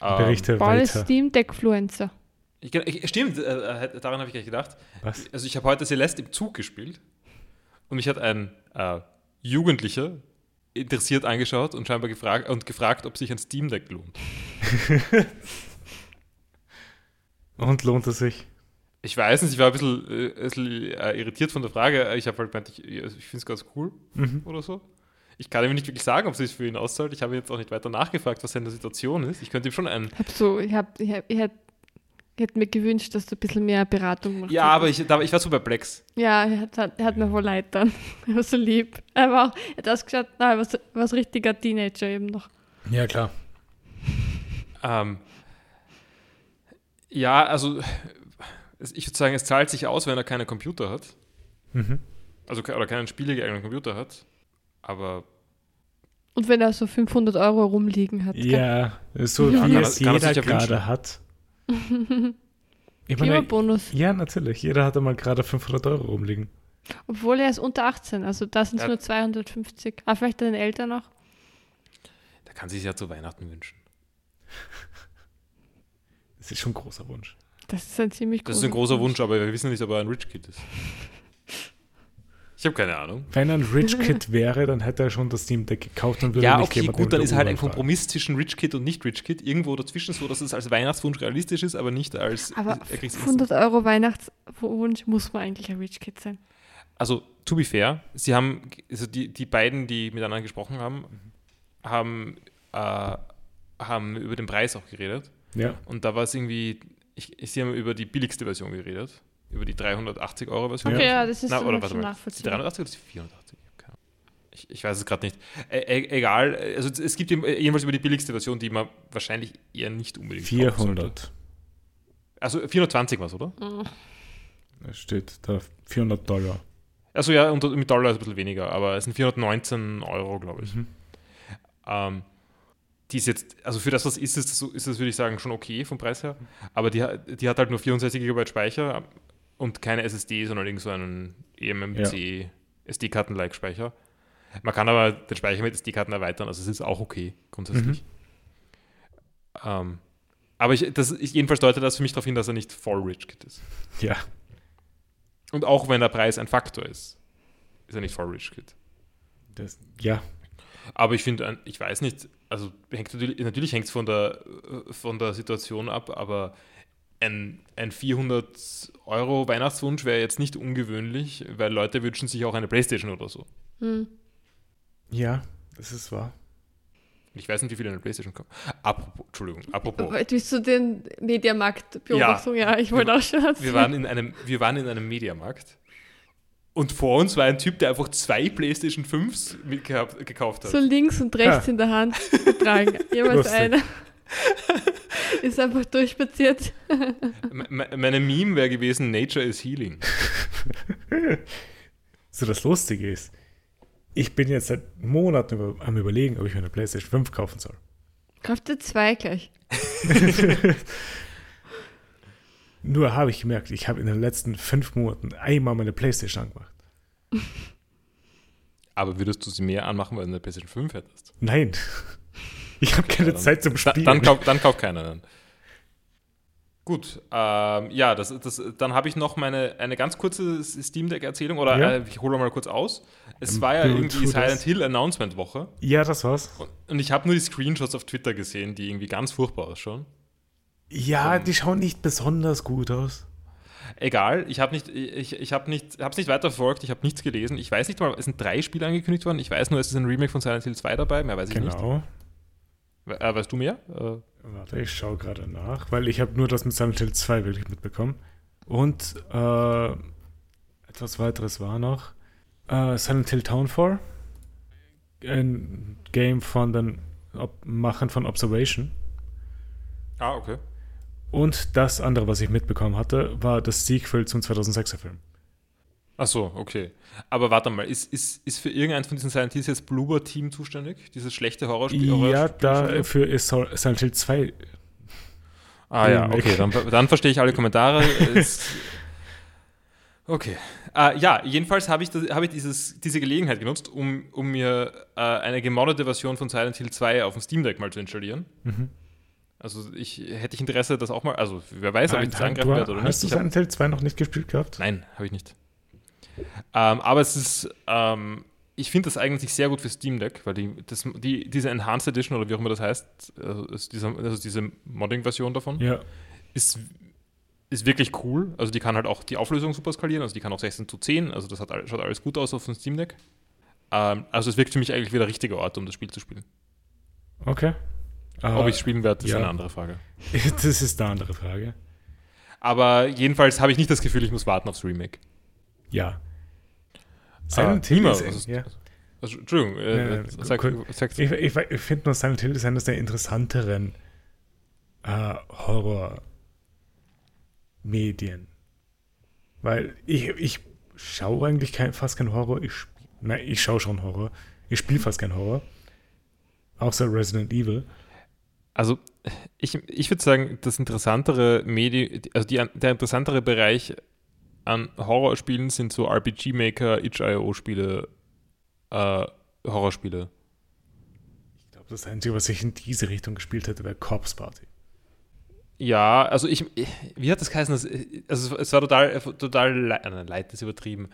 Ähm, Berichte Paul ist weiter. Steam Deck Fluencer. Ich, ich, stimmt, äh, äh, daran habe ich gleich gedacht. Was? Also ich habe heute Celeste im Zug gespielt und mich hat ein äh, Jugendlicher interessiert angeschaut und scheinbar gefragt und gefragt, ob sich ein Steam Deck lohnt. Und lohnt es sich? Ich weiß nicht, ich war ein bisschen, äh, ein bisschen äh, irritiert von der Frage. Ich habe halt gemeint, ich, ich finde es ganz cool Mhm. oder so. Ich kann ihm nicht wirklich sagen, ob es sich für ihn auszahlt. Ich habe jetzt auch nicht weiter nachgefragt, was seine Situation ist. Ich könnte ihm schon einen. Hab so, ich, hab, ich, hab, ich, hätt, ich hätte mir gewünscht, dass du ein bisschen mehr Beratung machst. Ja, aber ich, da, ich war so perplex. Ja, er hat, er hat mir wohl leid dann. Er war so lieb. Er war auch, er hat ausgeschaut, na, er war, so, war so richtiger Teenager eben noch. Ja, klar. Ähm, ja, also ich würde sagen, es zahlt sich aus, wenn er keinen Computer hat. Mhm. Also oder keinen spielegeeigneten Computer hat. Aber Und wenn er so 500 Euro rumliegen hat. Ja, so Ja, wie kann es er- kann er jeder ja gerade hat. Ich meine, Klimabonus. ja, natürlich. Jeder hat einmal gerade 500 Euro rumliegen. Obwohl er ist unter 18, also da sind es Ja. nur 250. Ah, vielleicht deine Eltern noch. der kann sich ja zu Weihnachten wünschen. Das ist schon ein großer Wunsch. Das ist ein ziemlich Das ist ein großer Wunsch, aber wir wissen nicht, ob er ein Rich Kid ist. Ich habe keine Ahnung. Wenn er ein Rich Kid wäre, dann hätte er schon das Steam Deck gekauft und würde Ja, nicht okay, jemanden gut, dann ist halt ein. Kompromiss zwischen Rich Kid und nicht Rich Kid irgendwo dazwischen, so dass es als Weihnachtswunsch realistisch ist, aber nicht als. Aber er kriegt's 500 Euro Weihnachtswunsch muss man eigentlich ein Rich Kid sein. Also, to be fair, sie haben, also die, die beiden, die miteinander gesprochen haben, haben, äh, haben über den Preis auch geredet. Ja, Und da war es irgendwie, ich, sie haben über die billigste Version geredet, über die 380 Euro Version. Okay, ja, das ist Na, oder warte die nachvollziehbar. 380 oder die 480? Ich. Ich, weiß es gerade nicht. E egal, also es- es gibt eben jedenfalls über die billigste Version, die man wahrscheinlich eher nicht unbedingt kaufen sollte. 400. Also 420 war es, oder? Mhm. Da steht da 400 Dollar. Also ja, und mit Dollar ist es ein bisschen weniger, aber es sind 419 Euro, glaube ich. Mhm. Ähm, die ist jetzt, also für das, was ist, so- ist das, würde ich sagen, schon okay vom Preis her. Aber die, hat- die hat halt nur 64 GB Speicher und keine SSD, sondern irgend so einen eMMC SD-Karten-like Speicher. Man kann aber den Speicher mit SD-Karten erweitern, also es ist auch okay, grundsätzlich. Ähm, aber ich, das, ich, jedenfalls deutet das für mich darauf hin, dass er nicht voll Rich Kid ist. Ja, Und auch wenn der Preis ein Faktor ist, ist er nicht voll Rich Kid. das, ja. Aber ich finde, ich weiß nicht, also hängt natürlich, natürlich hängt es von der, äh, von der Situation ab, aber ein, ein 400 Euro Weihnachtswunsch wäre jetzt nicht ungewöhnlich, weil Leute wünschen sich auch eine Playstation oder so. Hm. Ja, das ist wahr. Ich weiß nicht, wie viele eine Playstation kommen. Apropos, Entschuldigung, apropos. Willst du den Mediamarkt-Beobachtung? Ja. ich wollte auch schon Wir erzählen. waren in einem, wir waren in einem Mediamarkt und vor uns war ein Typ, der einfach zwei Playstation 5s mitgehabt, gekauft hat. so links und rechts Ja. in der Hand getragen. Jeweils Lustig. ist einfach durchspaziert. Me- me- Meine Meme wäre gewesen, Nature is Healing. So, das Lustige ist, ich bin jetzt seit Monaten über, am überlegen, ob ich mir eine PlayStation 5 kaufen soll. Kauf dir zwei gleich. Nur habe ich gemerkt, ich habe in den letzten fünf Monaten einmal meine PlayStation angemacht. Aber würdest du sie mehr anmachen, weil du eine PlayStation 5 hättest? Nein. Ich habe keine dann- Zeit zum Spielen. dann, kauf, dann kauf keiner dann. Gut, ähm, ja, das, das, dann habe ich noch meine eine ganz kurze Steam Deck Erzählung oder Ja. äh, ich hole mal kurz aus. Es Ähm, war ja irgendwie Silent das. Hill Announcement Woche ja, das war's. und, und ich habe nur die Screenshots auf Twitter gesehen, die irgendwie ganz furchtbar ausschauen. Ja, Ähm. die schauen nicht besonders gut aus. Egal, ich habe nicht, ich, ich habe nicht, habe es nicht weiter verfolgt, ich habe nichts gelesen. Ich weiß nicht mal, es sind drei Spiele angekündigt worden. Ich weiß nur, es ist ein Remake von Silent Hill 2 dabei, mehr weiß ich nicht. Genau. We- Äh, weißt du mehr? Äh, Warte, ich schaue gerade nach, weil ich habe nur das mit Silent Hill 2 wirklich mitbekommen. Und äh, etwas weiteres war noch äh, Silent Hill Townfall. Ein Game von den Ob Machern von Observation. ah, okay. Und das andere, was ich mitbekommen hatte, war das Sequel zum 2006er Film. Ach so, okay. Aber warte mal, ist, ist, ist für irgendeins von diesen Silent Hills jetzt Bloober Team zuständig? Dieses schlechte Horrorspiel? Ja, Horrorspiel- dafür ist Silent Hill 2. Ah ja, okay, dann, dann verstehe ich alle Kommentare. Okay. Äh, ja, jedenfalls habe ich, das, habe ich dieses, diese Gelegenheit genutzt, um, um mir äh, eine gemoddete Version von Silent Hill 2 auf dem Steam Deck mal zu installieren. Mhm. Also ich hätte ich Interesse, das auch mal, also wer weiß, ob ich das angreifen du, werde oder hast nicht. du Ich hab, Silent Hill 2 noch nicht gespielt gehabt? nein, habe ich nicht. Ähm, aber es ist, ähm, ich finde das eigentlich sehr gut für Steam Deck, weil die, das, die, diese Enhanced Edition oder wie auch immer das heißt, also, dieser, also diese Modding-Version davon, Ja. ist, ist wirklich cool. Also die kann halt auch die Auflösung super skalieren, also die kann auch 16 zu 10, also das hat, schaut alles gut aus auf dem Steam Deck. Ähm, also es wirkt für mich eigentlich wie der richtige Ort, um das Spiel zu spielen. Okay. Ob ich spielen werde, ist ja. eine andere Frage. Das ist eine andere Frage. Aber jedenfalls habe ich nicht das Gefühl, ich muss warten aufs Remake. Ja. Silent Silent Hill ist, ist, ja. also, Entschuldigung, äh, Ja, ja, sag, sag, Ich, ich, ich finde nur, Silent Hill ist eines der interessanteren äh, Horror-Medien. Weil ich, ich schaue eigentlich kein, fast kein Horror. Ich, nein, ich schaue schon Horror. Ich spiele fast kein Horror. Außer Resident Evil. Also ich, ich würde sagen, das interessantere Medi also die, der interessantere Bereich an Horrorspielen sind so RPG-Maker, itch.io-Spiele, äh, Horrorspiele. Ich glaube, das Einzige, was ich in diese Richtung gespielt hätte, wäre Corpse Party. Ja, also ich, wie hat das geheißen? Das, also es war total, total äh, leid, ist übertrieben.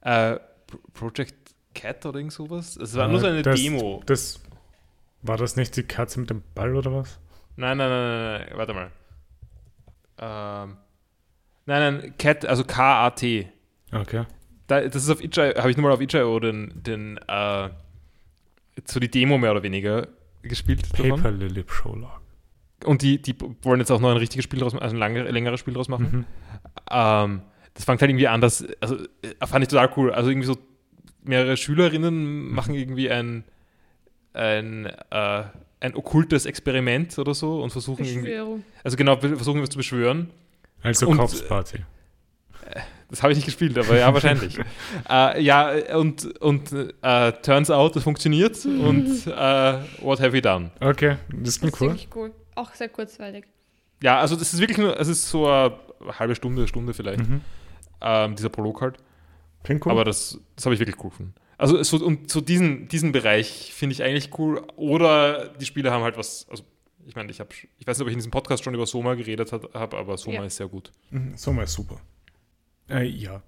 Äh, Pro- Project Cat oder irgend sowas? Es war nur so eine Äh, das, Demo. Das, war das nicht die Katze mit dem Ball oder was? Nein, nein, nein, nein, nein, warte mal. Ähm, nein, nein, Cat, also K-A-T. Okay. Da, das ist auf itch.io, habe ich nur mal auf itch.io den, den äh, so die Demo mehr oder weniger gespielt. Paper Lily Prologue. Und die, die wollen jetzt auch noch ein richtiges Spiel draus machen, also ein lange, längeres Spiel draus machen. Mhm. Ähm, das fängt halt irgendwie an, dass, also äh, fand ich total cool. Also irgendwie so mehrere Schülerinnen machen irgendwie ein, ein, äh, ein okkultes Experiment oder so und versuchen irgendwie, Beschwörung. also genau, versuchen was zu beschwören. Also Und, Corpse Party. Das habe ich nicht gespielt, aber ja, wahrscheinlich. äh, ja, und, und äh, turns out, es funktioniert und äh, what have we done? Okay, das Das klingt ist cool. wirklich cool. Auch sehr kurzweilig. Ja, also das ist wirklich nur, es ist so eine halbe Stunde, Stunde vielleicht, Mhm. ähm, dieser Prolog halt. Klingt cool. Aber das, das habe ich wirklich cool gefunden. Also so, und so diesen, diesen Bereich finde ich eigentlich cool. Oder die Spiele haben halt was, also ich meine, ich habe, ich weiß nicht, ob ich in diesem Podcast schon über Soma geredet habe, aber Soma Ja. ist sehr gut. Mhm, Sommer ist super. Äh, ja.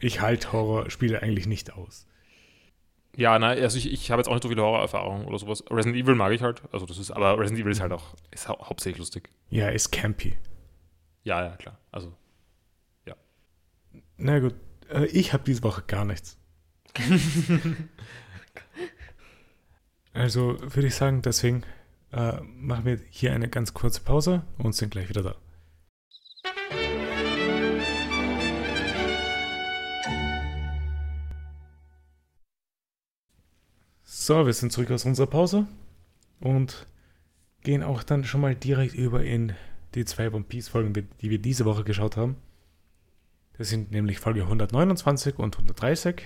Ich halte Horrorspiele eigentlich nicht aus. Ja, nein, also ich, ich habe jetzt auch nicht so viele Horrorerfahrungen oder sowas. Resident Evil mag ich halt, also das ist, aber Resident Evil ist halt auch, ist hau hauptsächlich lustig. Ja, ist campy. Ja, ja, klar. Also, Na gut, äh, ich habe diese Woche gar nichts. also würde ich sagen, deswegen äh, machen wir hier eine ganz kurze Pause und sind gleich wieder da. So, wir sind zurück aus unserer Pause und gehen auch dann schon mal direkt über in die zwei One Piece Folgen, die wir diese Woche geschaut haben. Das sind nämlich Folge 129 und 130.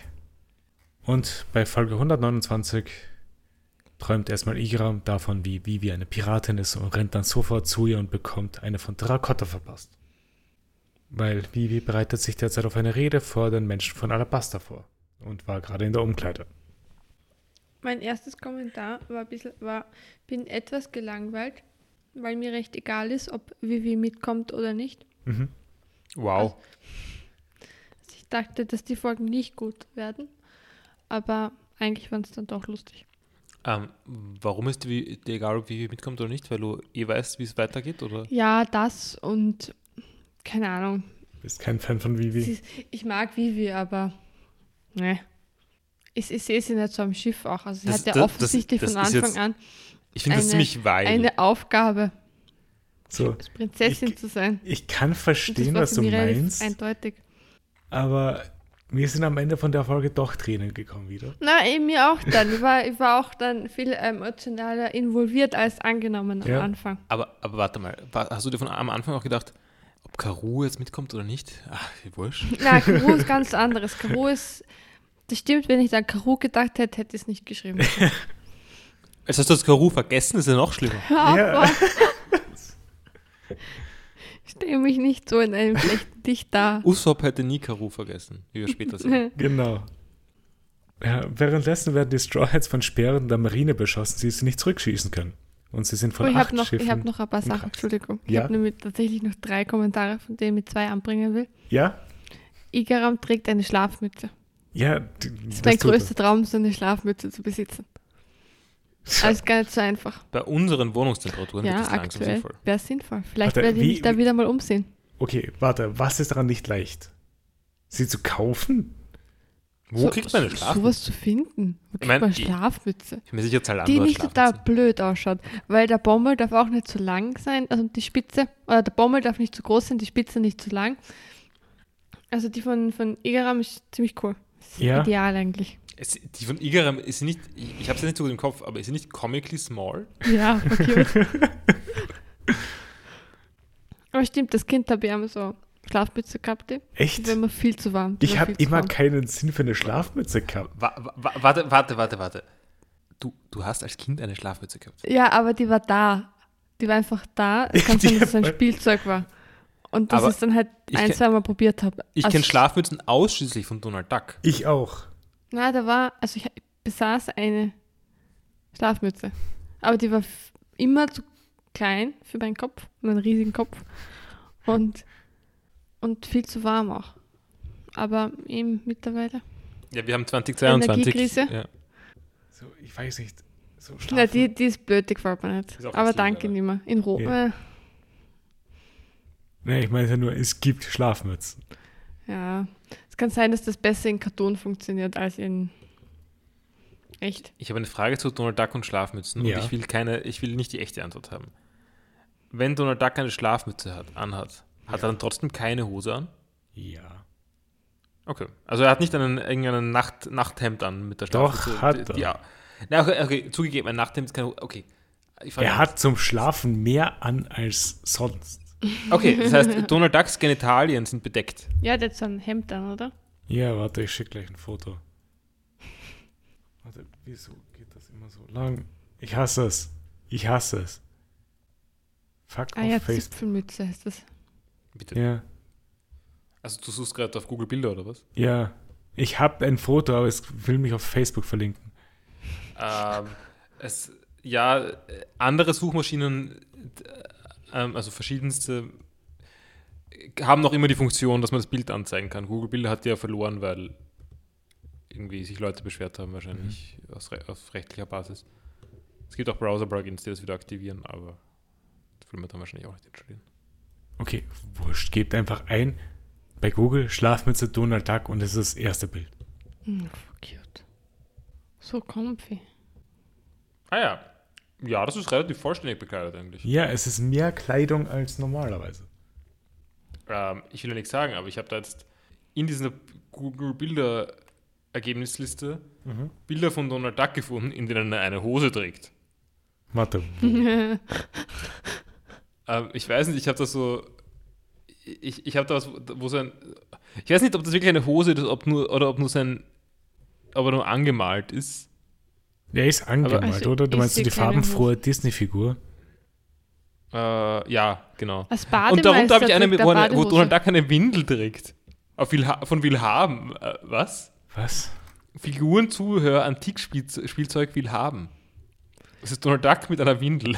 Und bei Folge 129 träumt erstmal Igram davon, wie Vivi eine Piratin ist und rennt dann sofort zu ihr und bekommt eine von Terrakotta verpasst. Weil Vivi bereitet sich derzeit auf eine Rede vor den Menschen von Alabasta vor. und war gerade in der Umkleide. Mein erstes Kommentar war ein bisschen, war, bin etwas gelangweilt, weil mir recht egal ist, ob Vivi mitkommt oder nicht. Mhm. Wow. Also ich dachte, dass die Folgen nicht gut werden, aber eigentlich waren es dann doch lustig. Ähm, warum ist dir egal, ob Vivi mitkommt oder nicht? Weil du eh weißt, wie es weitergeht? Oder? Ja, das und keine Ahnung. Bist kein Fan von Vivi? Sie, ich mag Vivi, aber ne. Ich, ich sehe sie nicht so am Schiff auch. Also sie Das- hat ja das- offensichtlich das von ist Anfang jetzt an Ich finde das Eine- ziemlich weil. eine Aufgabe, So, als Prinzessin Ich- zu sein. ich kann verstehen, was du meinst, Eindeutig. aber mir sind am Ende von der Folge doch Tränen gekommen wieder. Na, in mir auch dann. Ich war, ich war auch dann viel emotionaler involviert als angenommen am Ja. Anfang. aber, aber warte mal, hast du dir von am Anfang auch gedacht, ob Karu jetzt mitkommt oder nicht? Ach, wie wurscht. Na, Karu ist ganz anderes. Karu ist. Das stimmt, wenn ich an Karu gedacht hätte, hätte ich es nicht geschrieben. Jetzt hast du das Karu vergessen, ist ja noch schlimmer. Auf, Ja. Stehe mich nicht so in einem schlechten Licht da. Usopp hätte nie Karu vergessen, wie wir später sehen. Genau. Ja, währenddessen werden die Straw Hats von Speeren der Marine beschossen, die sie nicht zurückschießen können. Und sie sind von Oh, ich acht habe noch, Schiffen. ich hab noch ein paar Sachen. Entschuldigung. Ich Ja? habe nämlich tatsächlich noch drei Kommentare, von denen ich zwei anbringen will. Ja? Igaram trägt eine Schlafmütze. Ja, d- Das ist mein er. größter Traum, so eine Schlafmütze zu besitzen. Also gar nicht so einfach. Bei unseren Wohnungstemperaturen wird Ja, das langsam aktuell sinnvoll. wäre sinnvoll. Vielleicht werde ich mich da wie- wieder mal umsehen. Okay, warte, was ist daran nicht leicht? Sie zu kaufen? Wo so, kriegt man eine so- Schlafmütze? Sowas zu finden. Wo kriegt mein, man ich- Schlafmütze? Ich bin mir sicher, Zalando Die nicht total blöd ausschaut. Weil der Bommel darf auch nicht zu lang sein, also die Spitze, oder der Bommel darf nicht zu groß sein, die Spitze nicht zu lang. Also die von, von Igaram ist ziemlich cool. Ist Ja. Ideal eigentlich. Es, die von Igaram ist nicht, ich, ich habe sie nicht so gut im Kopf, aber ist sie nicht comically small? Ja, cute. Aber stimmt, das Kind habe ich einmal so Schlafmütze gehabt, die Echt? war immer viel zu warm. Ich habe immer warm. keinen Sinn für eine Schlafmütze gehabt. Wa, wa, warte, warte, warte, warte. Du, du hast als Kind eine Schlafmütze gehabt. Ja, aber die war da. Die war einfach da. Es kann sein, dass es ein Spielzeug war. Und dass Aber ich es dann halt ich ein, kenn- zwei Mal probiert habe. Ich Also, kenne Schlafmützen ausschließlich von Donald Duck. Ich auch. Na, da war, also ich besaß eine Schlafmütze. Aber die war immer zu klein für meinen Kopf, meinen riesigen Kopf. Und, und viel zu warm auch. Aber eben mittlerweile. Ja, wir haben 2022. Energiekrise? Ja. So, ich weiß nicht. So Na, die, die ist blöd, die gefällt mir nicht. Aber flexibel, danke mehr. In Ro Ja. äh, nee, ich meine ja nur, es gibt Schlafmützen. ja. Es kann sein, dass das besser in Karton funktioniert als in echt. Ich habe eine Frage zu Donald Duck und Schlafmützen Ja. und ich will keine, ich will nicht die echte Antwort haben. Wenn Donald Duck eine Schlafmütze hat, anhat, hat er dann trotzdem keine Hose an? Ja. Okay. Also er hat nicht einen irgendeinen Nacht, Nachthemd an mit der Doch, Schlafmütze. hat Die- er. Ja. Na, okay, okay, zugegeben, ein Nachthemd ist keine Hose. Okay. Er hat zum Schlafen mehr an als sonst. Okay, das heißt, Donald Ducks Genitalien sind bedeckt. Ja, der hat so ein Hemd an, oder? Ja, warte, ich schicke gleich ein Foto. Warte, wieso geht das immer so lang? Ich hasse es. Ich hasse es. Fuck Ah off ja, Facebook. Zipfelmütze heißt das. Bitte. Ja, Also du suchst gerade auf Google Bilder oder was? ja. Ich habe ein Foto, aber es will mich auf Facebook verlinken. Ähm, es, ja, äh, andere Suchmaschinen, ähm, also verschiedenste, haben noch immer die Funktion, dass man das Bild anzeigen kann. Google Bilder hat die ja verloren, weil irgendwie sich Leute beschwert haben, wahrscheinlich aus, re auf rechtlicher Basis. Es gibt auch Browser-Plugins, die das wieder aktivieren, aber das will man dann wahrscheinlich auch nicht installieren. Okay, wurscht, gebt einfach ein bei Google Schlafmütze Donald Duck und es ist das erste Bild. Hm, voll cute. So comfy. Ah ja. Ja, das ist relativ vollständig bekleidet eigentlich. Ja, es ist mehr Kleidung als normalerweise. Ähm, ich will ja nichts sagen, aber ich habe da jetzt in dieser Google Bilder Ergebnisliste Bilder von Donald Duck gefunden, in denen er eine Hose trägt. Warte? Ähm, ich weiß nicht, ich habe da so. Ich, ich habe da was, wo sein. Ich weiß nicht, ob das wirklich eine Hose ist, ob nur, oder ob nur sein. Ob er nur angemalt ist. Der ist angemalt, Also, oder? Du meinst du die farbenfrohe Disney-Figur? Äh, ja, genau. Als Und darunter habe ich eine, trägt wo, eine, wo. Donald Duck eine Windel trägt. Auf Will, von Willhaben. Äh, was? Was? Figurenzubehör, Antikspielzeug will haben. Das ist Donald Duck mit einer Windel.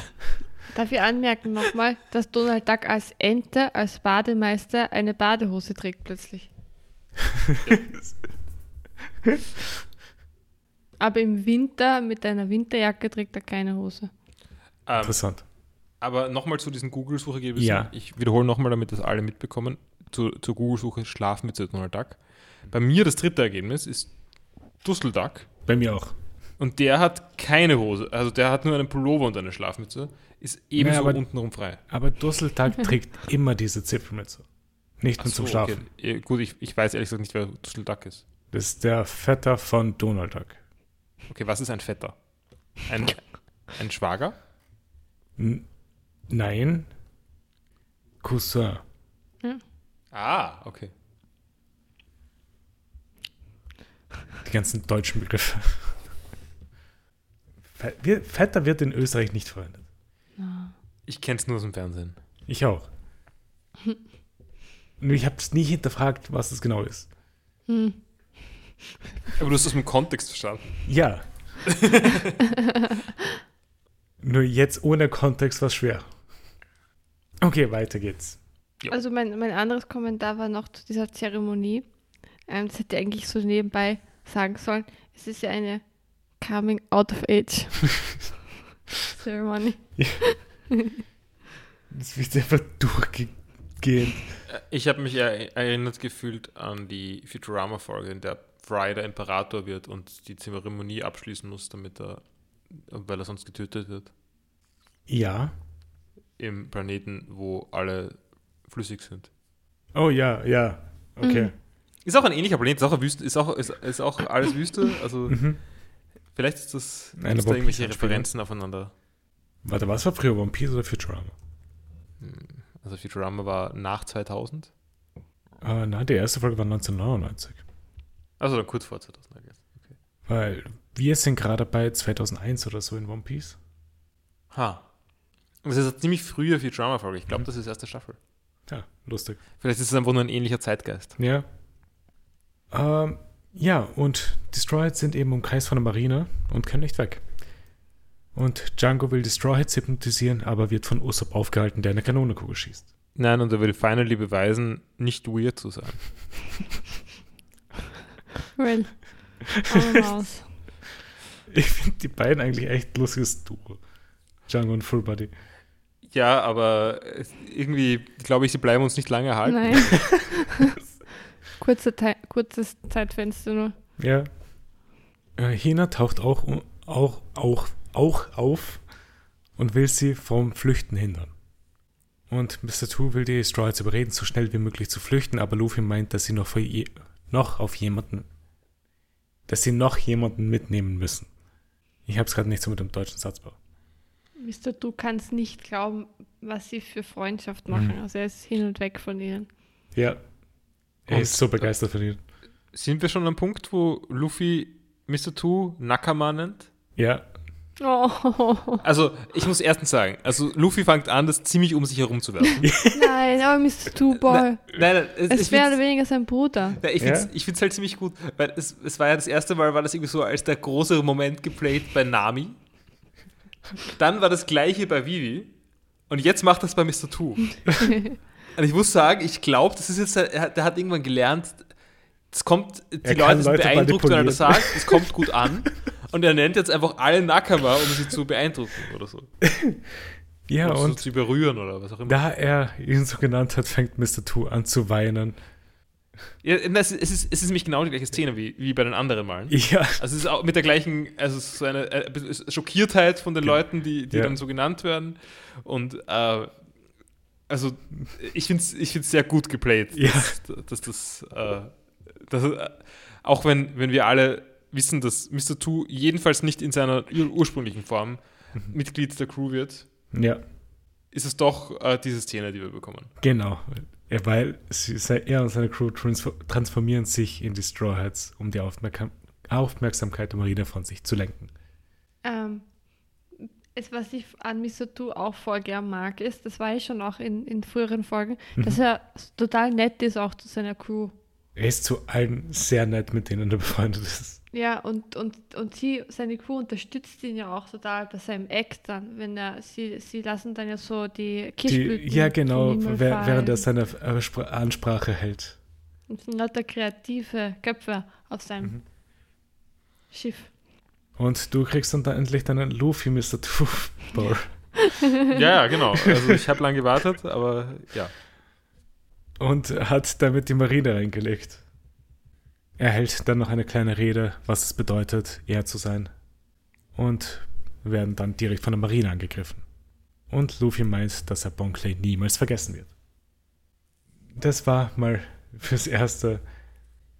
Darf ich anmerken nochmal, dass Donald Duck als Ente, als Bademeister eine Badehose trägt plötzlich. Aber im Winter mit einer Winterjacke trägt er keine Hose. Ähm, Interessant. aber nochmal zu diesen Google-Suchergebnissen. Ja. Ich wiederhole nochmal, damit das alle mitbekommen. Zu, zur Google-Suche Schlafen mit Donald Duck. Bei mir das dritte Ergebnis ist Dusselduck. Bei mir auch. Und der hat keine Hose. Also der hat nur einen Pullover und eine Schlafmütze. Ist ebenso Ja, aber- untenrum frei. Aber Dusseltag trägt immer diese Zipfelmütze. Nicht nur Ach zum so, Schlafen. Okay. Gut, ich, ich weiß ehrlich gesagt nicht, wer Dusselduck ist. Das ist der Vetter von Donald Duck. Okay, was ist ein Vetter? Ein, ein Schwager? N Nein. Cousin. Ah, okay. Die ganzen deutschen Begriffe. Vetter wird in Österreich nicht verwendet. Ich kenne es nur aus dem Fernsehen. Ich auch. Nur ich habe es nie hinterfragt, was es genau ist. Hm. Aber du hast das im Kontext verstanden. Ja. Nur jetzt ohne Kontext war es schwer. Okay, weiter geht's. Ja. Also mein, mein anderes Kommentar war noch zu dieser Zeremonie. Ähm, das hätte ich eigentlich so nebenbei sagen sollen. Es ist ja eine Coming Out of Age Ceremony. Das wird einfach durchgehend. Ich habe mich er erinnert gefühlt an die Futurama-Folge, in der Fry der Imperator wird und die Zeremonie abschließen muss, damit er, weil er sonst getötet wird, Ja. im Planeten, wo alle flüssig sind. Oh ja, ja. Okay. Mhm. Ist auch ein ähnlicher Planet, ist auch, eine Wüste, ist auch, ist, ist auch alles Wüste. Also Mhm. vielleicht ist das Eine gibt's da irgendwelche. Referenzen aufeinander. Warte, was war früher One Piece oder Futurama? Also Futurama war nach 2000. Äh, nein, die erste Folge war 1999. Also dann kurz vor 2000. I guess. Okay. Weil wir sind gerade bei 2001 oder so in One Piece. Ha. Das ist eine ziemlich frühe Futurama-Folge. Ich glaube, das ist erste Staffel. Ja, lustig. Vielleicht ist es einfach nur ein ähnlicher Zeitgeist. Ja. Ähm, ja, und Destroyed sind eben umkreist von der Marine und können nicht weg. Und Django will Destroyed hypnotisieren, aber wird von Usopp aufgehalten, der eine Kanonenkugel schießt. Nein, und er will finally beweisen, nicht weird zu sein. Well, Maus. Ich finde die beiden eigentlich echt lustiges Duo. Django und Full Body. Ja, aber es- irgendwie glaube ich, sie bleiben uns nicht lange erhalten. Nein. Kurze Tei- kurzes Zeitfenster nur. Ja. Äh, Hina taucht auch, auch, auch, auch auf und will sie vom Flüchten hindern. Und Mr. Two will die Destroyers überreden, so schnell wie möglich zu flüchten, aber Luffy meint, dass sie noch, vor je, noch auf jemanden, dass sie noch jemanden mitnehmen müssen. Ich habe es gerade nicht so mit dem deutschen Satzbau. Mr. Du kannst nicht glauben, was sie für Freundschaft machen. Mhm. Also er ist hin und weg von ihnen. Ja. Er Und- ist so begeistert von ihnen. Sind wir schon am Punkt, wo Luffy Mr. Two Nakama nennt? Ja, Oh, Also, ich muss erstens sagen, also Luffy fängt an, das ziemlich um sich herum zu werfen. nein, aber Mr. Two Boy. Nein, nein, es, Es wäre weniger sein Bruder. Ja, ich Ja? finde es find's halt ziemlich gut, weil es, es war ja das erste Mal, war das irgendwie so als der große Moment geplayt bei Nami. Dann war das gleiche bei Vivi. Und jetzt macht das bei Mr. Two. Und ich muss sagen, ich glaube, das ist jetzt, er hat, der hat irgendwann gelernt, es kommt, die Er Leute sind Leute beeindruckt, wenn er das sagt, es kommt gut an. Und er nennt jetzt einfach alle Nakama, um sie zu beeindrucken oder so. ja oder und zu berühren oder was auch immer. da er ihn so genannt hat, fängt Mr. Two an zu weinen. Ja, es, ist, es, ist, nämlich genau die gleiche Szene wie, wie bei den anderen Malen. Ja, Also es ist auch mit der gleichen, also so eine äh, Schockiertheit von den Ja. Leuten, die, die Ja. dann so genannt werden. Und äh, also ich finde es ich find's sehr gut geplayt, Ja. dass, dass das, äh, dass, äh, auch wenn, wenn wir alle wissen, dass Mr. Two jedenfalls nicht in seiner ur ursprünglichen Form Mhm. Mitglied der Crew wird, ja, ist es doch äh, diese Szene, die wir bekommen. genau. Ja, weil sie, er und seine Crew transformieren sich in die Straw Hats, um die Aufmerksam Aufmerksamkeit der Marine von sich zu lenken. Ähm, es, was ich an Mr. Two auch voll gern mag, ist, das war ich schon auch in, in früheren Folgen, Mhm. dass er total nett ist auch zu seiner Crew. Er ist zu allen sehr nett, mit denen er befreundet ist. Ja, und, und, und sie, seine Crew unterstützt ihn ja auch total bei seinem Act dann, wenn er, sie, sie lassen dann ja so die Die, Kirschblüten ja, genau, wer- während er seine äh, Spr- Ansprache hält. Und sind lauter kreative Köpfe auf seinem Mhm. Schiff. Und du kriegst dann da endlich deinen Luffy, Mr. Toothball. Ja, ja, genau. Also ich habe lange gewartet, aber ja. und hat damit die Marine reingelegt. Er hält dann noch eine kleine Rede, was es bedeutet, er zu sein. Und werden dann direkt von der Marine angegriffen. Und Luffy meint, dass er Bon Clay niemals vergessen wird. Das war mal fürs Erste,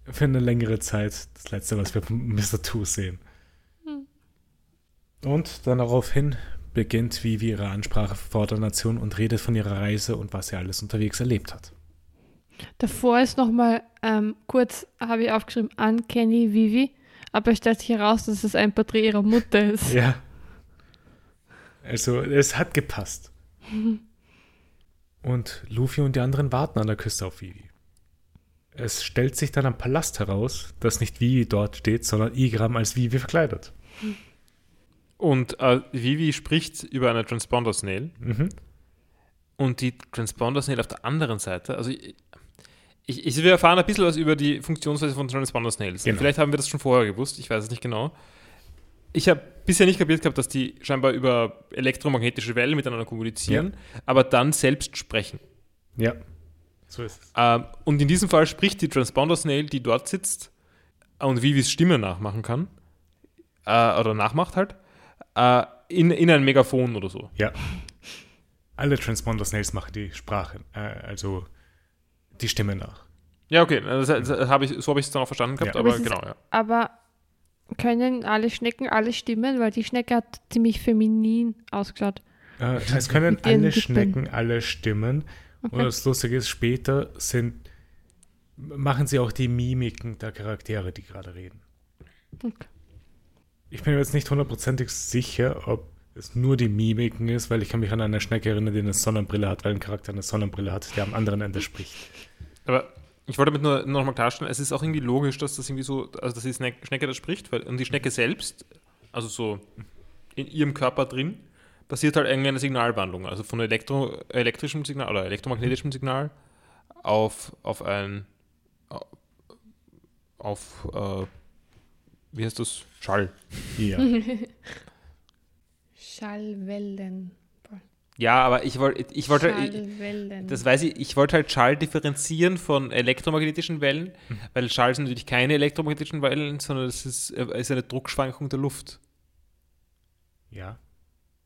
für eine längere Zeit, das Letzte, was wir von Mr. Two sehen. Und dann daraufhin beginnt Vivi ihre Ansprache vor der Nation und redet von ihrer Reise und was sie alles unterwegs erlebt hat. Davor ist nochmal ähm, kurz, habe ich aufgeschrieben, Uncanny Vivi, aber es stellt sich heraus, dass es ein Porträt ihrer Mutter ist. Ja. Also, es hat gepasst. Und Luffy und die anderen warten an der Küste auf Vivi. Es stellt sich dann am Palast heraus, dass nicht Vivi dort steht, sondern Igram als Vivi verkleidet. Und äh, Vivi spricht über eine Transponder Snail Mhm. und die Transponder Snail auf der anderen Seite, also ich, ich, wir erfahren ein bisschen was über die Funktionsweise von Transponder Snails. Genau. Vielleicht haben wir das schon vorher gewusst, ich weiß es nicht genau. Ich habe bisher nicht kapiert gehabt, dass die scheinbar über elektromagnetische Wellen miteinander kommunizieren, aber dann selbst sprechen. Ja. So ist es. Ähm, und in diesem Fall spricht die Transponder Snail, die dort sitzt und Vivis Stimme nachmachen kann, äh, oder nachmacht halt, äh, in, in ein Megafon oder so. Ja. Alle Transponder Snails machen die Sprache, äh, also die Stimme nach. Ja, okay, das, das hab ich, so habe ich es dann auch verstanden gehabt, Ja. aber Aber genau, ja. Aber können alle Schnecken alle stimmen? Weil die Schnecke hat ziemlich feminin ausgeschaut. Äh, es können alle. Schnecken alle stimmen. Und Okay. das Lustige ist, später sind, machen sie auch die Mimiken der Charaktere, die gerade reden. Okay. Ich bin mir jetzt nicht hundertprozentig sicher, ob es nur die Mimiken ist, weil ich kann mich an eine Schnecke erinnern, die eine Sonnenbrille hat, weil ein Charakter eine Sonnenbrille hat, der am anderen Ende spricht. Aber ich wollte damit nur nochmal klarstellen, es ist auch irgendwie logisch, dass das irgendwie so, also dass die Schnecke das spricht, weil und die Schnecke selbst, also so in ihrem Körper drin, passiert halt irgendeine Signalwandlung, also von elektro, elektrischem Signal oder elektromagnetischem Signal auf, auf ein auf äh, wie heißt das? Schall. Ja. Schallwellen. Ja, aber ich wollte ich wollte ich. Das weiß ich, ich wollte halt Schall differenzieren von elektromagnetischen Wellen, weil Schall sind natürlich keine elektromagnetischen Wellen, sondern es ist, äh, ist eine Druckschwankung der Luft. ja.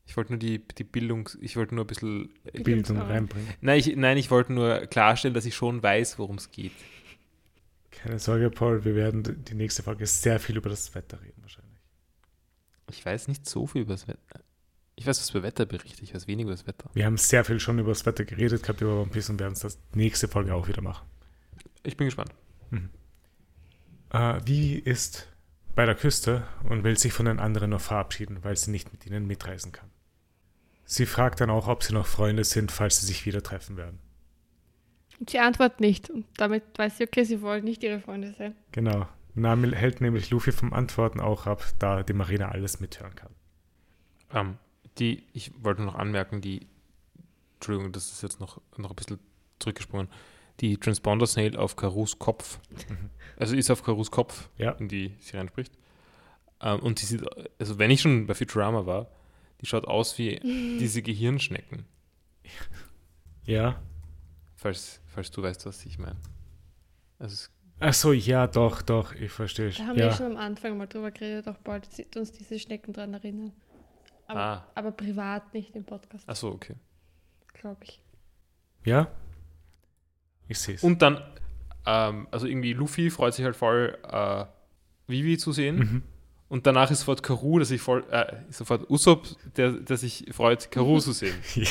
Ich wollte nur die, die Bildung, ich wollte nur ein bisschen. Bildung reinbringen. Nein, ich, nein, ich wollte nur klarstellen, dass ich schon weiß, worum es geht. Keine Sorge, Paul, wir werden die nächste Folge sehr viel über das Wetter reden, wahrscheinlich. Ich weiß nicht so viel über das Wetter. Ich weiß was über Wetterberichte, ich weiß wenig über das Wetter. Wir haben sehr viel schon über das Wetter geredet gehabt, über One Piece und werden es das nächste Folge auch wieder machen. Ich bin gespannt. Äh, Vivi ist bei der Küste und will sich von den anderen noch verabschieden, weil sie nicht mit ihnen mitreisen kann. Sie fragt dann auch, ob sie noch Freunde sind, falls sie sich wieder treffen werden. Und sie antwortet nicht. Und damit weiß sie, okay, sie wollen nicht ihre Freunde sein. Genau. Nami hält nämlich Luffy vom Antworten auch ab, da die Marine alles mithören kann. Ähm, die, ich wollte noch anmerken, die, Entschuldigung, das ist jetzt noch, noch ein bisschen zurückgesprungen, die Transponder Snail auf Karus Kopf, also ist auf Karus Kopf, Ja. in die sie reinspricht. Ähm, und die sieht, also wenn ich schon bei Futurama war, die schaut aus wie diese Gehirnschnecken, Ja. falls, falls du weißt, was ich meine. Also Ach so, ja, doch, doch, ich verstehe. Da haben wir Ja. schon am Anfang mal drüber geredet, auch bald sieht uns diese Schnecken dran erinnern. Aber, ah, aber privat, nicht im Podcast, ach so, okay. glaube ich. ja? Ich sehe es. Und dann, ähm, also irgendwie Luffy freut sich halt voll, äh, Vivi zu sehen. Mhm. Und danach ist sofort Karu, der sich voll, äh, sofort Usopp, der, der sich freut, Karu zu sehen. Ja.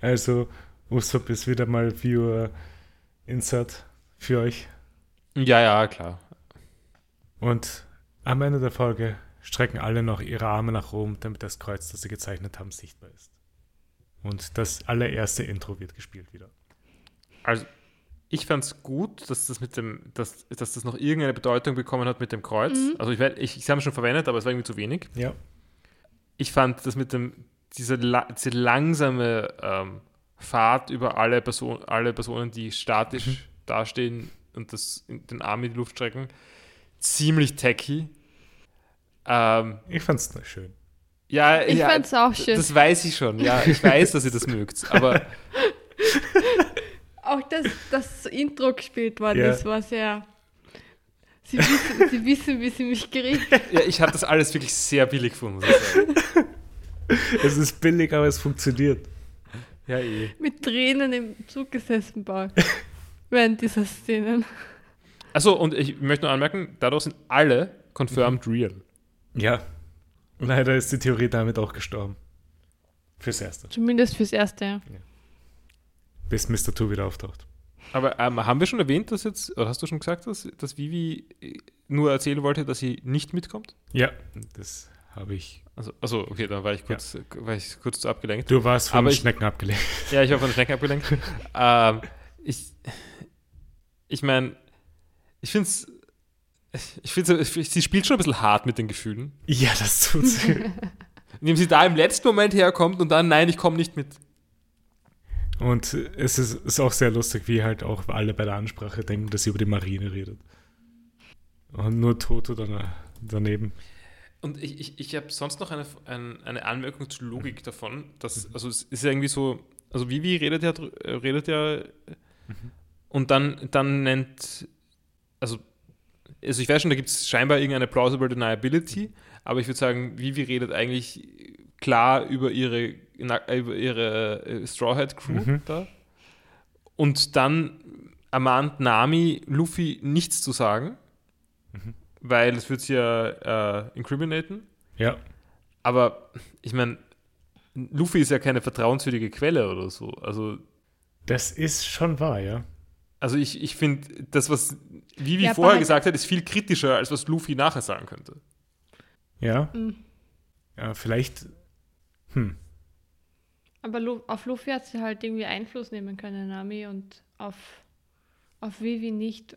Also, Usopp ist wieder mal Viewer Insert für euch. Ja, ja, klar. Und am Ende der Folge strecken alle noch ihre Arme nach oben, damit das Kreuz, das sie gezeichnet haben, sichtbar ist. Und das allererste Intro wird gespielt wieder. Also, ich fand es gut, dass das mit dem, dass, dass das noch irgendeine Bedeutung bekommen hat mit dem Kreuz. Mhm. Also ich, ich, ich habe es schon verwendet, aber es war irgendwie zu wenig. Ja. Ich fand das mit dem, diese, diese langsame ähm, Fahrt über alle, Person, alle Personen, die statisch Mhm. dastehen und das, in den Arm in die Luft strecken, ziemlich tacky. Ähm, Ich fand's nur schön. ja, Ich ja, fand's auch schön. Das weiß ich schon, ja. Ich weiß, dass ihr das mögt. Aber Auch das, das Intro gespielt worden Ja. ist, war sehr. Sie wissen, sie wissen, wie sie mich kriegen. ja, ich habe das alles wirklich sehr billig gefunden, muss ich sagen. Es ist billig, aber es funktioniert. Ja, eh. Mit Tränen im Zug gesessen war. Während dieser Szenen. Achso, und ich möchte nur anmerken, dadurch sind alle confirmed real. Ja. Leider ist die Theorie damit auch gestorben. Fürs Erste. Zumindest fürs Erste, ja. Bis Mr. Two wieder auftaucht. Aber ähm, haben wir schon erwähnt, dass jetzt, oder hast du schon gesagt, dass, dass Vivi äh, nur erzählen wollte, dass sie nicht mitkommt? Ja, das habe ich. Also, also okay, dann war ich kurz, war ich kurz zu abgelenkt. Du warst von Aber den ich- Schnecken abgelehnt. Ja, ich war von den Schnecken abgelenkt. ähm, ich ich meine, ich finde es, ich finde, sie spielt schon ein bisschen hart mit den Gefühlen. Ja, das tut sie. Indem sie da im letzten Moment herkommt und dann, nein, ich komme nicht mit. Und es ist, ist auch sehr lustig, wie halt auch alle bei der Ansprache denken, dass sie über die Marine redet. Und nur Toto dann daneben. Und ich, ich, ich habe sonst noch eine, ein, eine Anmerkung zur Logik davon. Dass, also es ist ja irgendwie so, also Vivi redet ja, äh, redet ja und dann, dann nennt, also, also ich weiß schon, da gibt es scheinbar irgendeine plausible deniability, aber ich würde sagen, Vivi redet eigentlich klar über ihre, über ihre äh, Straw Hat Crew Mhm. da. Und dann ermahnt Nami Luffy nichts zu sagen, weil das wird sie ja äh, incriminaten. Ja. Aber ich meine, Luffy ist ja keine vertrauenswürdige Quelle oder so. Also, Das ist schon wahr, ja. Also ich, ich finde, das, was Vivi Ja, vorher gesagt hat, ist viel kritischer, als was Luffy nachher sagen könnte. Ja. Mhm. Ja, vielleicht. Hm. Aber Lu auf Luffy hat sie halt irgendwie Einfluss nehmen können, Nami, und auf, auf Vivi nicht.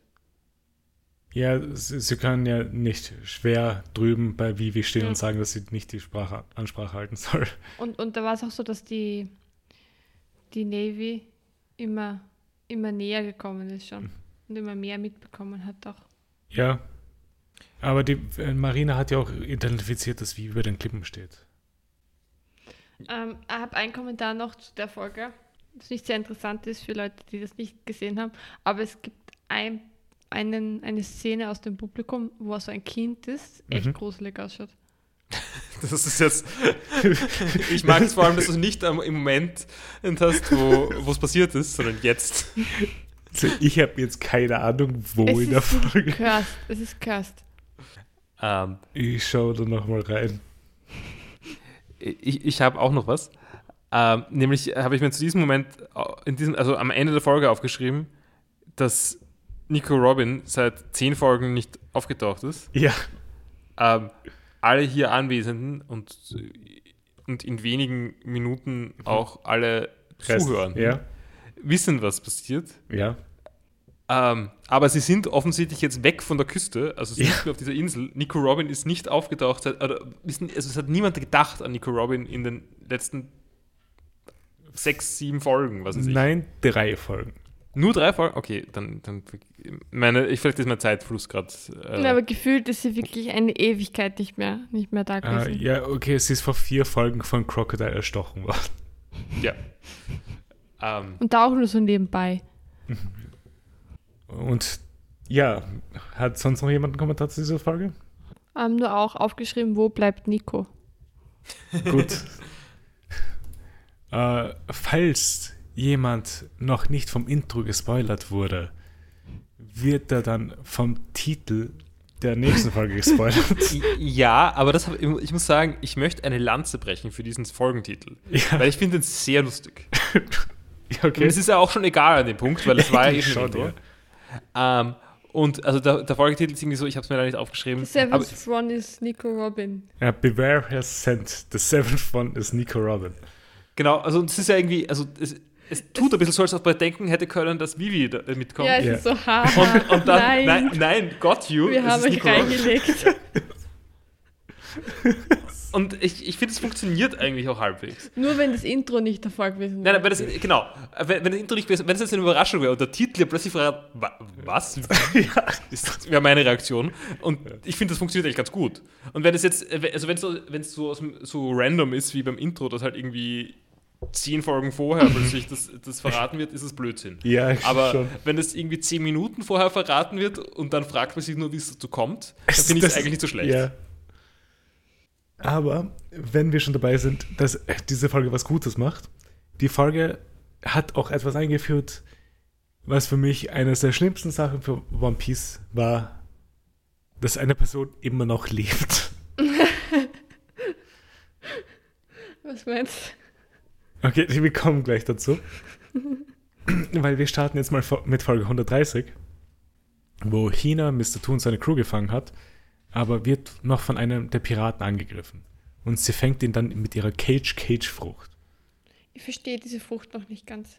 Ja, sie, sie können ja nicht schwer drüben bei Vivi stehen Ja. und sagen, dass sie nicht die Sprache, Ansprache halten soll. Und, und da war es auch so, dass die, die Navy immer, immer näher gekommen ist schon. Und immer mehr mitbekommen hat auch. Ja. Aber die äh, Marine hat ja auch identifiziert, dass Vivi über den Klippen steht. Ähm, ich habe einen Kommentar noch zu der Folge, das nicht sehr interessant ist für Leute, die das nicht gesehen haben. Aber es gibt ein, einen, eine Szene aus dem Publikum, wo so ein Kind ist, echt Mhm. gruselig ausschaut. Das ist jetzt. ich mag es vor allem, dass du nicht am, im Moment hast, wo es passiert ist, sondern jetzt. Also ich habe jetzt keine Ahnung, wo es in der Folge. cursed. Es ist cursed. Ähm, Ich schaue da nochmal rein. ich ich habe auch noch was. Ähm, nämlich habe ich mir zu diesem Moment, au- in diesem, also am Ende der Folge aufgeschrieben, dass Nico Robin seit zehn Folgen nicht aufgetaucht ist. Ja. Ähm, alle hier Anwesenden und, und in wenigen Minuten auch alle Rest. zuhören, Ja. wissen, was passiert. Ja. Ähm, aber sie sind offensichtlich jetzt weg von der Küste, also sind Ja. mehr auf dieser Insel. Nico Robin ist nicht aufgetaucht, also es hat niemand gedacht an Nico Robin in den letzten sechs, sieben Folgen, was weiß ich. Nein, drei Folgen. Nur drei Folgen? Okay, dann, dann meine, ich vielleicht ist mein Zeitfluss gerade. Äh, Aber gefühlt ist sie wirklich eine Ewigkeit nicht mehr, nicht mehr da Äh, gewesen. ja, okay, sie ist vor vier Folgen von Crocodile erstochen worden. ja. Ähm, Und da auch nur so nebenbei. Und ja, hat sonst noch jemand einen Kommentar zu dieser Folge? Ähm, nur auch aufgeschrieben, wo bleibt Nico? Gut. äh, falls jemand noch nicht vom Intro gespoilert wurde, wird er dann vom Titel der nächsten Folge gespoilert. ja, aber das hab, ich muss sagen, ich möchte eine Lanze brechen für diesen Folgentitel. ja, Weil ich finde den sehr lustig. ja, Und okay. es ist ja auch schon egal an dem Punkt, weil es war ja eh schon Intro. Ähm, und also der, der Folgetitel ist irgendwie so, ich habe es mir da nicht aufgeschrieben. The Aber, seventh one is Nico Robin. Ja, Beware has sent. The seventh one is Nico Robin. genau, also das ist ja irgendwie, also es, es tut ein bisschen so, als ob man denken hätte können, dass Vivi da, mitkommt. Ja, es Ja. ist so hart. Und, und dann, nein, nein, nein, got you. wir es haben euch Nicola. reingelegt. Und ich, ich finde, es funktioniert eigentlich auch halbwegs. Nur wenn das Intro nicht davor gewesen Nein, wäre. nein, wenn das, genau, wenn, wenn das Intro nicht gewesen, wenn es jetzt eine Überraschung wäre und der Titel ja plötzlich fragt, wa, was? ist wäre meine Reaktion. Und ich finde, das funktioniert eigentlich ganz gut. Und wenn es jetzt, also wenn es so, wenn es so, so random ist wie beim Intro, dass halt irgendwie zehn Folgen vorher plötzlich das, das verraten wird, ist es Blödsinn. Ja, Aber schon. wenn es irgendwie zehn Minuten vorher verraten wird und dann fragt man sich nur, wie es dazu kommt, dann finde ich es das- eigentlich nicht so schlecht. Ja. Aber wenn wir schon dabei sind, dass diese Folge was Gutes macht, die Folge hat auch etwas eingeführt, was für mich eines der schlimmsten Sachen für One Piece war, dass eine Person immer noch lebt. Was meinst Okay, wir kommen gleich dazu. Weil wir starten jetzt mal mit Folge 130, wo Hina Mr. Toon seine Crew gefangen hat, aber wird noch von einem der Piraten angegriffen. Und sie fängt ihn dann mit ihrer Cage-Cage-Frucht. Ich verstehe diese Frucht noch nicht ganz.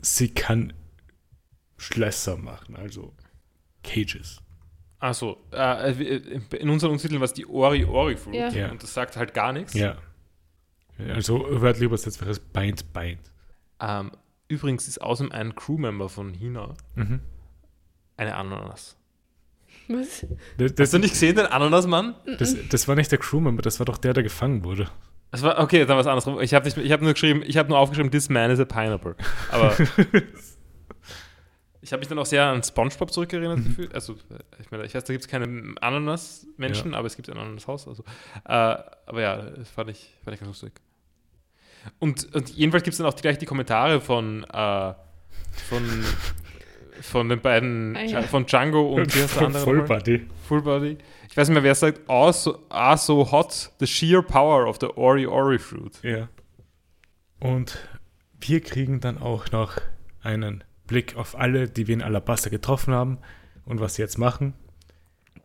Sie kann Schlösser machen, also Cages. Achso, äh, in unseren Untertiteln war es die Ori-Ori-Fruit Ja. Ja. und das sagt halt gar nichts. Ja. Also wörtlich übersetzt wäre es Bind, Bind. Ähm, übrigens ist außerdem ein Crewmember von Hina Mhm. eine Ananas. Was? Das, Hast das, du nicht gesehen, den Ananasmann? das, das war nicht der Crewmember, das war doch der, der gefangen wurde. Das war, okay, dann war es andersrum. Ich habe nicht, ich habe nur geschrieben, ich habe nur aufgeschrieben, this man is a pineapple. Aber ich habe mich dann auch sehr an SpongeBob zurückerinnert gefühlt. Also, ich meine, ich weiß, da gibt es keine Ananas-Menschen, aber es gibt ein Ananas-Haus. Also, äh, aber ja, das fand ich, fand ich ganz lustig. Und, und jedenfalls gibt es dann auch gleich die Kommentare von, äh, von, von den beiden, Ah, ja. von Django und wie heißt der andere? Nochmal? Buddy. Full Body. Ich weiß nicht mehr, wer sagt, ah so, ah, so hot, the sheer power of the Ori Ori Fruit. Ja. Und wir kriegen dann auch noch einen Blick auf alle, die wir in Alabasta getroffen haben und was sie jetzt machen.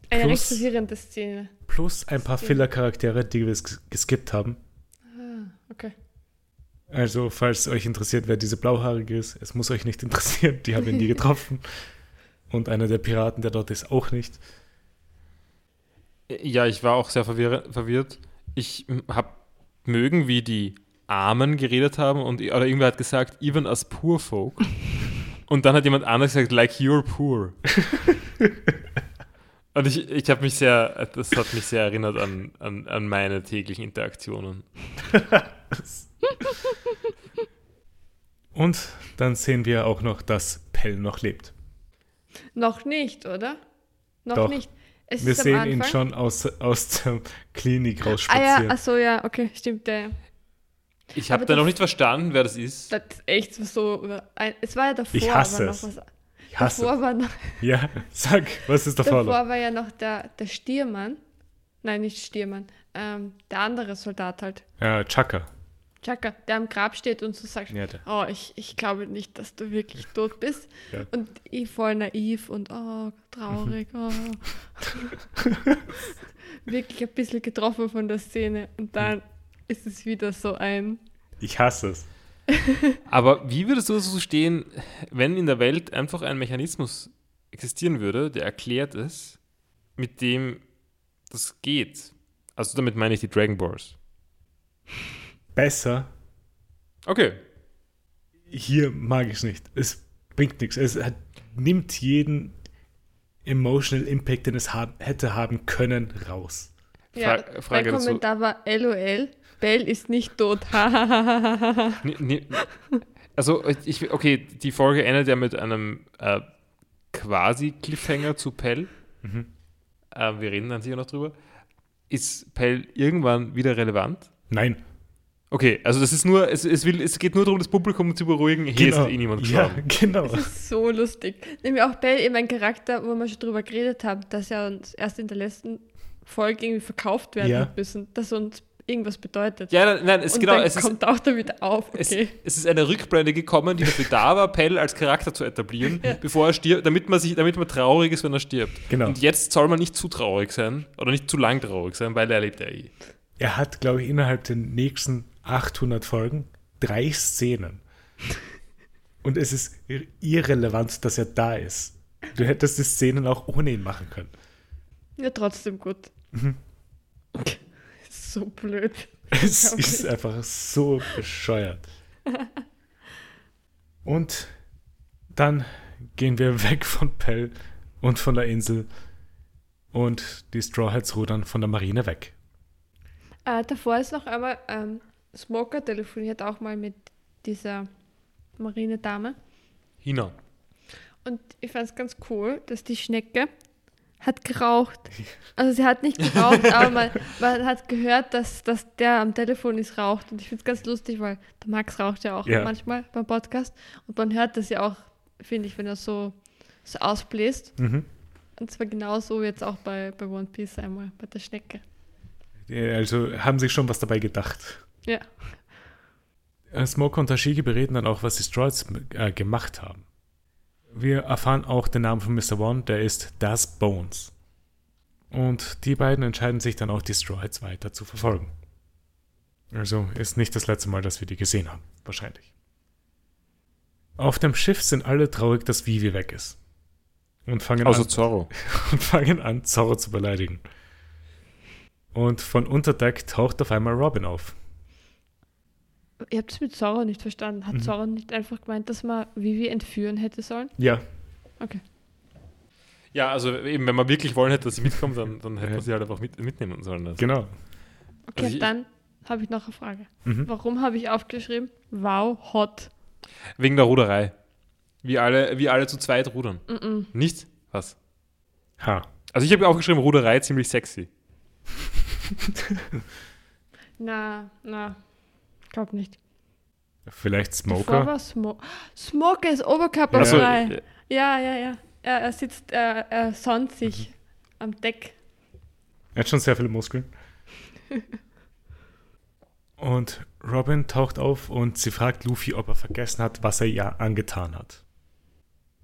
Eine Plus- recht Szene. Plus ein paar. Filler-Charaktere, die wir ges- geskippt haben. Ah, okay. Also, falls euch interessiert, wer diese Blauhaarige ist, es muss euch nicht interessieren, die haben wir nie getroffen. Und einer der Piraten, der dort ist, auch nicht. Ja, ich war auch sehr verwirr verwirrt. Ich habe mögen, wie die Armen geredet haben und oder irgendwer hat gesagt, even as poor folk. und dann hat jemand anderes gesagt, like you're poor. und ich, ich habe mich sehr, das hat mich sehr erinnert an, an, an meine täglichen Interaktionen. Und dann sehen wir auch noch, dass Pell noch lebt. Noch nicht, oder? Noch Doch. nicht. Es Wir sehen ihn schon aus, aus der Klinik Ah ja, rausspazieren. achso, ja, okay, stimmt. Ja. ja. Ich habe da noch nicht verstanden, wer das ist. Das ist echt so. es war ja davor, Ich hasse aber es. noch was. ich hasse. Davor war, noch, Ja, sag, was ist der Fall? davor war ja noch der, der Stiermann. Nein, nicht Stiermann. Ähm, der andere Soldat halt. Ja, Chaka. Chaka, der am Grab steht und so sagt, Ja, oh, ich, ich glaube nicht, dass du wirklich tot bist. Ja. Und ich voll naiv und oh, traurig. Oh. wirklich ein bisschen getroffen von der Szene. Und dann ist es wieder so ein, Ich hasse es. Aber wie würdest du so stehen, wenn in der Welt einfach ein Mechanismus existieren würde, der erklärt es, mit dem das geht? Also damit meine ich die Dragon Balls. Besser. Okay. Hier mag ich es nicht. Es bringt nichts. Es hat, nimmt jeden emotional Impact, den es haben, hätte haben können, raus. ja, Fra- Frage mein dazu. Kommentar war LOL, Bell ist nicht tot. Also, ich, okay, die Folge endet ja mit einem äh, quasi Cliffhanger zu Pell. Mhm. Äh, wir reden dann sicher noch drüber. Ist Pell irgendwann wieder relevant? Nein. Okay, also das ist nur, es, es, will, es geht nur darum, das Publikum zu beruhigen. Hier ist eh niemand ja, gestorben. genau. Das ist so lustig. Nämlich auch Bell, eben ein Charakter, wo wir schon drüber geredet haben, dass er uns erst in der letzten Folge irgendwie verkauft werden Ja. hat müssen, dass uns irgendwas bedeutet. Ja, nein, nein es, Und genau, dann es ist, kommt auch da wieder auf. es, Okay. es ist eine Rückblende gekommen, die dafür da war, Pell als Charakter zu etablieren, bevor er stirbt, damit man, sich, damit man traurig ist, wenn er stirbt. Genau. Und jetzt soll man nicht zu traurig sein oder nicht zu lang traurig sein, weil er lebt ja eh. Er hat, glaube ich, innerhalb der nächsten 800 Folgen drei Szenen. Und es ist ir- irrelevant, dass er da ist. Du hättest die Szenen auch ohne ihn machen können. Ja, trotzdem gut. Mhm. so blöd. Es ist einfach so bescheuert. Und dann gehen wir weg von Pell und von der Insel und die Strawheads rudern von der Marine weg. Äh, davor ist noch einmal, ähm, Smoker telefoniert auch mal mit dieser Marinedame. Hina. Und ich fand es ganz cool, dass die Schnecke hat geraucht. Also sie hat nicht geraucht, aber man, man hat gehört, dass, dass der am Telefon ist raucht. Und ich finde es ganz lustig, weil der Max raucht ja auch Ja. manchmal beim Podcast. Und man hört das ja auch, finde ich, wenn er so, so ausbläst. Mhm. Und zwar genauso jetzt auch bei, bei One Piece einmal, bei der Schnecke. Also haben sich schon was dabei gedacht. Ja. Äh, Smoker und Tashigi bereden dann auch, was die Straws äh, gemacht haben. Wir erfahren auch den Namen von Mr. One, der ist Das Bones. Und die beiden entscheiden sich dann auch, die Strawheads weiter zu verfolgen. Also ist nicht das letzte Mal, dass wir die gesehen haben, wahrscheinlich. Auf dem Schiff sind alle traurig, dass Vivi weg ist. Und fangen, Außer an, Zorro. und fangen an, Zorro zu beleidigen. Und von Unterdeck taucht auf einmal Robin auf. Ihr habt es mit Zorro nicht verstanden. Hat Mhm. Zorro nicht einfach gemeint, dass man Vivi entführen hätte sollen? Ja, Ja, also eben, wenn man wirklich wollen hätte, dass sie mitkommt, dann, dann hätte man sie halt einfach mit, mitnehmen sollen. Also. genau. Okay, Also ich- dann habe ich noch eine Frage. Mhm. Warum habe ich aufgeschrieben, wow, hot? Wegen der Ruderei. Wie alle, wie alle zu zweit rudern. Mm-mm. Nicht? Was? Ha. Also ich habe aufgeschrieben, Ruderei ziemlich sexy. Na, na, glaub nicht. Vielleicht Davor Smoker. war Smo Smoker ist oberkörperfrei. Also, Ja, ja, ja. Er, er sitzt, er, er sonnt sich Mhm. am Deck. Er hat schon sehr viele Muskeln. und Robin taucht auf und sie fragt Luffy, ob er vergessen hat, was er ihr angetan hat.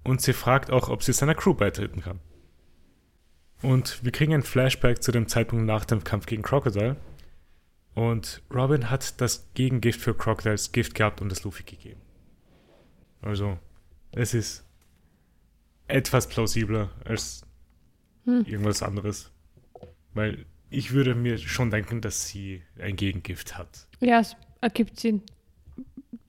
Und sie fragt auch, ob sie seiner Crew beitreten kann. Und wir kriegen ein Flashback zu dem Zeitpunkt nach dem Kampf gegen Crocodile. Und Robin hat das Gegengift für Crocodiles Gift gehabt und es Luffy gegeben. Also, es ist etwas plausibler als Hm. irgendwas anderes. Weil ich würde mir schon denken, dass sie ein Gegengift hat. Ja, es ergibt Sinn.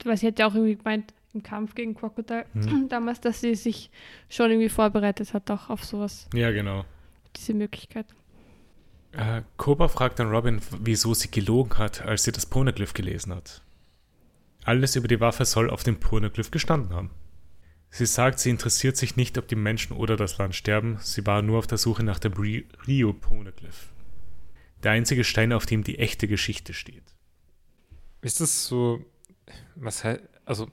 Weil sie hat ja auch irgendwie gemeint, im Kampf gegen Crocodile Mhm. damals, dass sie sich schon irgendwie vorbereitet hat, auch auf sowas, Ja, genau. diese Möglichkeit. Äh, Cobra fragt dann Robin, wieso sie gelogen hat, als sie das Poneglyph gelesen hat. Alles über die Waffe soll auf dem Poneglyph gestanden haben. Sie sagt, sie interessiert sich nicht, ob die Menschen oder das Land sterben, sie war nur auf der Suche nach dem Ri- Rio Poneglyph. Der einzige Stein, auf dem die echte Geschichte steht. Ist das so, was heißt, also,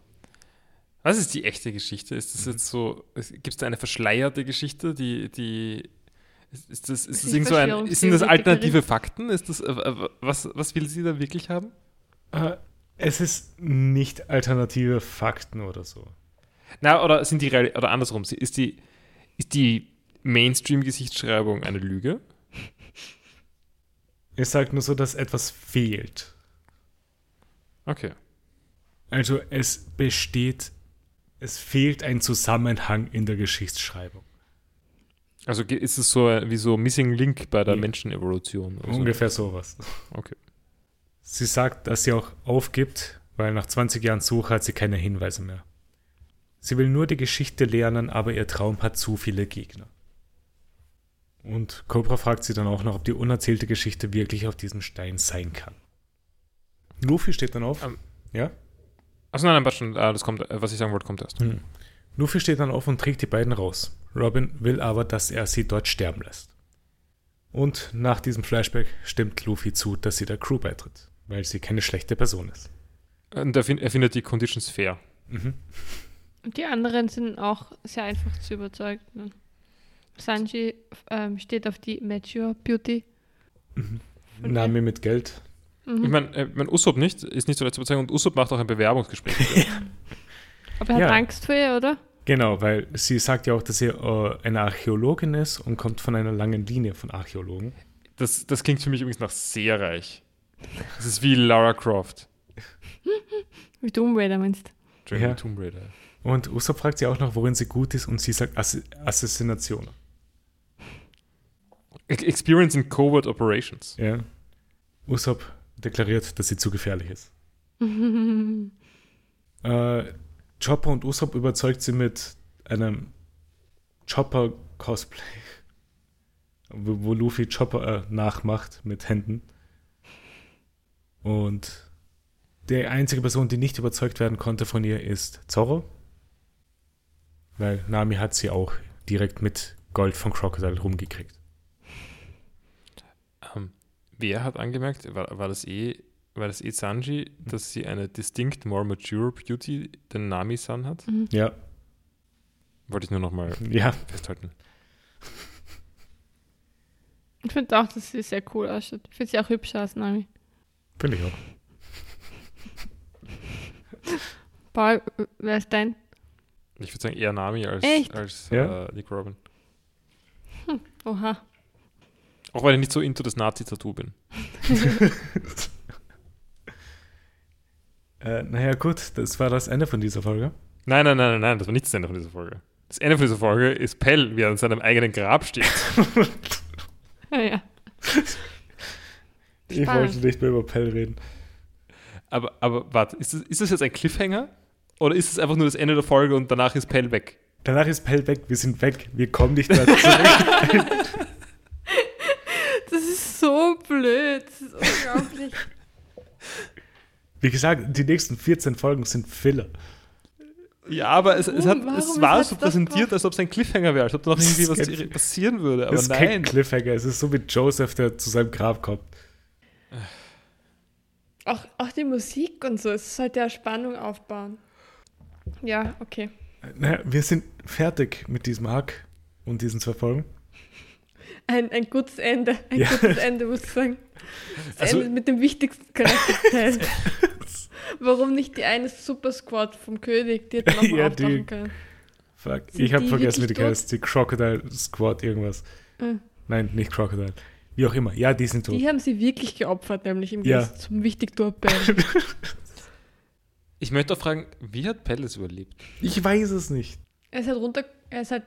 was ist die echte Geschichte? Ist das jetzt so, gibt es da eine verschleierte Geschichte, die, die, ist, ist das, ist das irgend so ein, sind das alternative Fakten? Ist das, äh, äh, was, was will sie da wirklich haben? Äh, es ist nicht alternative Fakten oder so. Na, oder sind die, oder andersrum, ist die, ist die Mainstream-Gesichtsschreibung eine Lüge? Es sagt nur so, dass etwas fehlt. Okay. Also es besteht, es fehlt ein Zusammenhang in der Geschichtsschreibung. Also ist es so äh, wie so Missing Link bei der Ja. Menschenevolution? oder so? Ungefähr sowas. Okay. Sie sagt, dass sie auch aufgibt, weil nach 20 Jahren Suche hat sie keine Hinweise mehr. Sie will nur die Geschichte lernen, aber ihr Traum hat zu viele Gegner. Und Cobra fragt sie dann auch noch, ob die unerzählte Geschichte wirklich auf diesem Stein sein kann. Luffy steht dann auf. Ähm, ja? Achso, nein, nein, warte schon, ah, das kommt, äh, was ich sagen wollte, kommt erst. Hm. Luffy steht dann auf und trägt die beiden raus. Robin will aber, dass er sie dort sterben lässt. Und nach diesem Flashback stimmt Luffy zu, dass sie der Crew beitritt, weil sie keine schlechte Person ist. Und er, fin- er findet die Conditions fair. Mhm. Und die anderen sind auch sehr einfach zu überzeugen. Ne? Sanji ähm, steht auf die Mature Beauty. Mhm. Okay. Nami mit Geld. Mhm. Ich meine, äh, mein Usopp nicht, ist nicht so leicht zu überzeugen und Usopp macht auch ein Bewerbungsgespräch. Aber er hat ja. Angst vor ihr, oder? Genau, weil sie sagt ja auch, dass sie äh, eine Archäologin ist und kommt von einer langen Linie von Archäologen. Das, das klingt für mich übrigens nach sehr reich. Das ist wie Lara Croft. Wie du Raider meinst. Jeremy Ja. Tomb Raider. Und Usopp fragt sie auch noch, worin sie gut ist und sie sagt Ass Assassination. Ex- Experience in Covert Operations. Ja. Usopp deklariert, dass sie zu gefährlich ist. Äh, Chopper und Usopp überzeugt sie mit einem Chopper-Cosplay, wo, Luffy Chopper äh, nachmacht mit Händen. Und die einzige Person, die nicht überzeugt werden konnte von ihr, ist Zorro. Weil Nami hat sie auch direkt mit Gold von Crocodile rumgekriegt. Ähm, wer hat angemerkt, war, war, das eh, war das Sanji, dass sie eine distinct more mature Beauty den Nami-San hat? Ja, Wollte ich nur nochmal ja. festhalten. Ich finde auch, dass sie sehr cool ausschaut. Ich finde sie auch hübscher als Nami. Finde ich auch. Paul, wer ist dein? Ich würde sagen eher Nami als, Echt? als Ja. äh, Nick Robin. Oha. Auch weil ich nicht so into das Nazi-Tattoo bin. Äh, naja, gut, das war das Ende von dieser Folge. Nein, nein, nein, nein, nein, das war nicht das Ende von dieser Folge. Das Ende von dieser Folge ist Pell, wie er an seinem eigenen Grab steht. Ja, ja. Ich Spannend. wollte nicht mehr über Pell reden. Aber, aber warte, ist das, ist das jetzt ein Cliffhanger? Oder ist es einfach nur das Ende der Folge und danach ist Pell weg? Danach ist Pell weg, wir sind weg, wir kommen nicht mehr zurück. Das ist so blöd. Das ist unglaublich. Wie gesagt, die nächsten 14 Folgen sind Filler. Ja, aber es, es, hat, Warum? es war so präsentiert, als ob es ein Cliffhanger wäre, als ob da noch irgendwie was kein- passieren würde. Aber das ist kein nein. Cliffhanger, es ist so wie Joseph, der zu seinem Grab kommt. Auch, auch die Musik und so. Es sollte ja Spannung aufbauen. Ja, okay. Naja, wir sind fertig mit diesem Arc und diesen zwei Folgen. Ein, ein gutes Ende. Ein Ja. gutes Ende, muss ich sagen. Das Also- Ende mit dem wichtigsten Charakterteil. Warum nicht die eine Super Squad vom König, die hätte man Ja, auftauchen können. Fuck, Sind ich habe vergessen, wie die heißt. Die Crocodile Squad irgendwas. Mhm. Nein, nicht Crocodile. Wie auch immer. Ja, die sind tot. Die haben sie wirklich geopfert, nämlich im Ja. Gegensatz zum Wichtigtour-Band. Ich möchte auch fragen, wie hat es überlebt? Ich weiß es nicht. er ist halt runter, er ist halt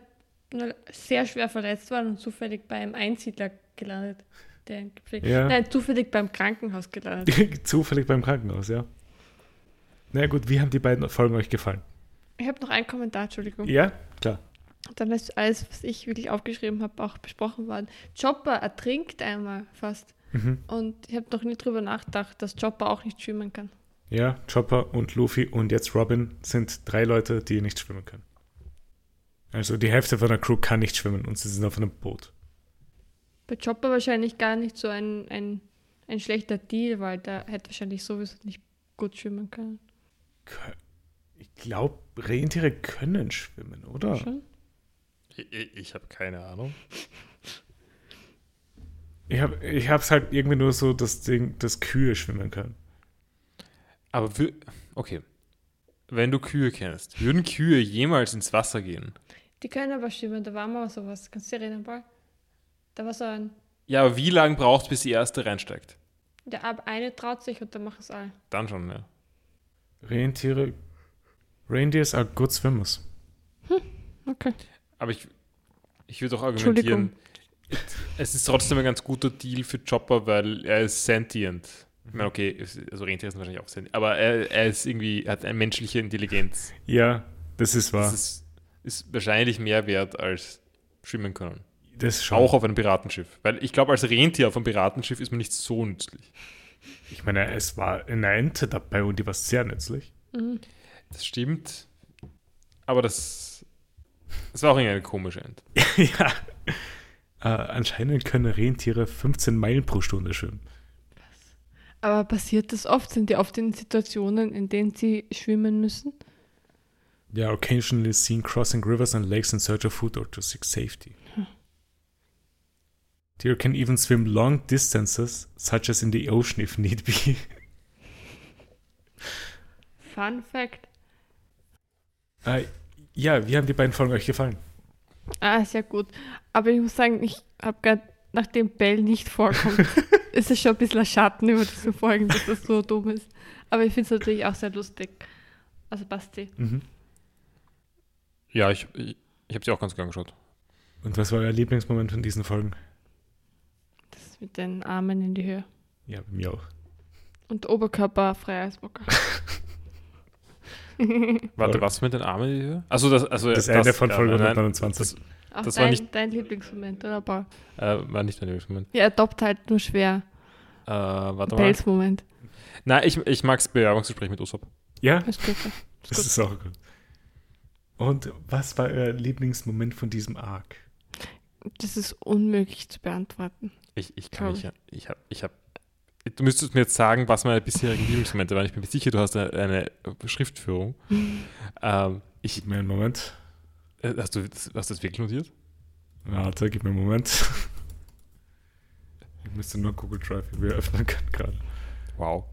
sehr schwer verletzt worden und zufällig beim Einsiedler gelandet. Der Ja. Nein, zufällig beim Krankenhaus gelandet. Zufällig beim Krankenhaus, ja. Na gut, wie haben die beiden Folgen euch gefallen? Ich habe noch einen Kommentar, Entschuldigung. Ja, klar. Dann ist alles, was ich wirklich aufgeschrieben habe, auch besprochen worden. Chopper ertrinkt einmal fast. Mhm. Und ich habe noch nie drüber nachgedacht, dass Chopper auch nicht schwimmen kann. Ja, Chopper und Luffy und jetzt Robin sind drei Leute, die nicht schwimmen können. Also die Hälfte von der Crew kann nicht schwimmen und sie sind auf einem Boot. Bei Chopper wahrscheinlich gar nicht so ein, ein, ein schlechter Deal, weil der hätte wahrscheinlich sowieso nicht gut schwimmen können. Ich glaube, Rentiere können schwimmen, oder? Schon? Ich, ich, ich habe keine Ahnung. Ich habe ich hab's halt irgendwie nur so das Ding, dass Kühe schwimmen können. Aber wür- okay. Wenn du Kühe kennst, würden Kühe jemals ins Wasser gehen? Die können aber schwimmen, da war mal sowas. Kannst du dich erinnern, Paul? Da war so ein. Ja, aber wie lange braucht es, bis die erste reinsteigt? Der ab eine traut sich und dann machen es alle. Dann schon, ja. Rentiere. Reindeers are good swimmers. Okay. Aber ich, ich würde auch argumentieren, es ist trotzdem ein ganz guter Deal für Chopper, weil er ist sentient. Ich meine, okay, also Rentiere sind wahrscheinlich auch sentient, aber er, er ist irgendwie, hat eine menschliche Intelligenz. Ja, das ist wahr. Das ist, ist wahrscheinlich mehr wert als schwimmen können. Das schon. Auch auf einem Piratenschiff. Weil ich glaube, als Rentier auf einem Piratenschiff ist man nicht so nützlich. Ich meine, es war eine Ente dabei und die war sehr nützlich. Mhm. Das stimmt. Aber das, das war auch irgendwie eine komische End. ja. Äh, anscheinend können Rentiere 15 Meilen pro Stunde schwimmen. Aber passiert das oft? Sind die oft in Situationen, in denen sie schwimmen müssen? Ja, occasionally seen crossing rivers and lakes in search of food or to seek safety. Deer can even swim long distances, such as in the ocean if need be. Fun Fact. äh, ja, wie haben die beiden Folgen euch gefallen? Ah, sehr gut. Aber ich muss sagen, ich habe gerade, nachdem Bell nicht vorkommt, ist es schon ein bisschen ein Schatten über diese Folgen, dass das so dumm ist. Aber ich finde es natürlich auch sehr lustig. Also Basti. Mhm. Ja, ich, ich, ich habe sie auch ganz gern geschaut. Und was war euer Lieblingsmoment von diesen Folgen? Das mit den Armen in die Höhe. Ja, bei mir auch. Und Oberkörper frei als Bocker. Warte, was mit den Armen in die Höhe? Also das, also Das Ende von Folge nein, 129. Auch Das war dein, nicht- dein Lieblingsmoment, oder Paul? Äh, war nicht mein Lieblingsmoment. Ja, er toppt halt nur schwer. Äh, warte mal. Pelzmoment. Nein, ich, ich mag das Bewerbungsgespräch mit Usopp. Ja, Ist gut. ja. das gut. ist auch gut. Und was war euer Lieblingsmoment von diesem Arc? Das ist unmöglich zu beantworten. Ich, ich kann ja, ich habe, ich habe, du müsstest mir jetzt sagen, was meine bisherigen Lieblingsmomente waren. Ich bin mir sicher, du hast eine, eine Schriftführung. ähm, ich, Gib mir einen Moment. äh, hast, du, das- hast du das wirklich notiert? Warte, gib mir einen Moment. Ich müsste nur Google Drive wieder öffnen können gerade. Wow.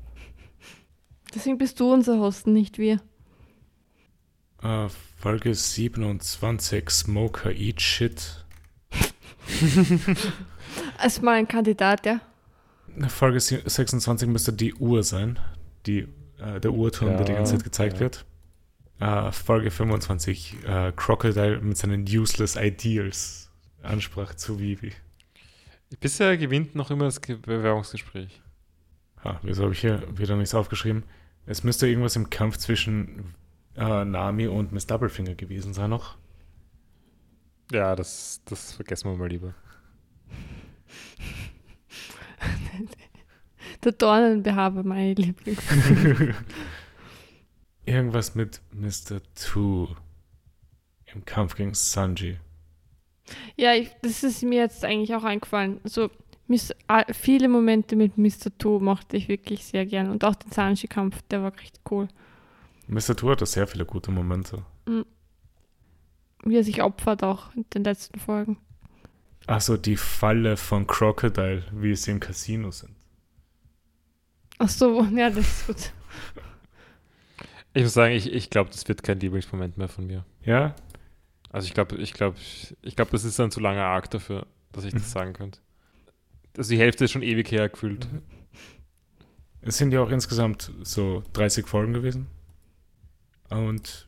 Deswegen bist du unser Host, nicht wir. Äh, Folge 27, Smoker Eat Shit. Als mal ein Kandidat, ja. Folge sie- 26 müsste die Uhr sein. Die, äh, der Uhrturm, der die ganze Zeit gezeigt ja. wird. Äh, Folge 25, äh, Crocodile mit seinen Useless Ideals ansprach zu Vivi. Bisher gewinnt noch immer das Ge- Bewerbungsgespräch. Ha, wieso habe ich hier wieder nichts aufgeschrieben? Es müsste irgendwas im Kampf zwischen äh, Nami und Miss Doublefinger gewesen sein noch. Ja, das, das vergessen wir mal lieber. Der Dornenbehaber, meine Lieblings. Irgendwas mit Mr. Two im Kampf gegen Sanji. Ja, ich, das ist mir jetzt eigentlich auch eingefallen. Also Miss, viele Momente mit Mr. Two mochte ich wirklich sehr gern. Und auch den Sanji-Kampf, der war richtig cool. Mr. Two hatte sehr viele gute Momente. Wie er sich opfert auch in den letzten Folgen. Achso, die Falle von Crocodile, wie sie im Casino sind. Ach so, ja, das ist gut. Ich muss sagen, ich, ich glaube, das wird kein Lieblingsmoment mehr von mir. Ja? Also ich glaube, ich glaube, ich glaube, das ist ein zu langer Arc dafür, dass ich Mhm. das sagen könnte. Also die Hälfte ist schon ewig her gefühlt. Es sind ja auch insgesamt so 30 Folgen gewesen. Und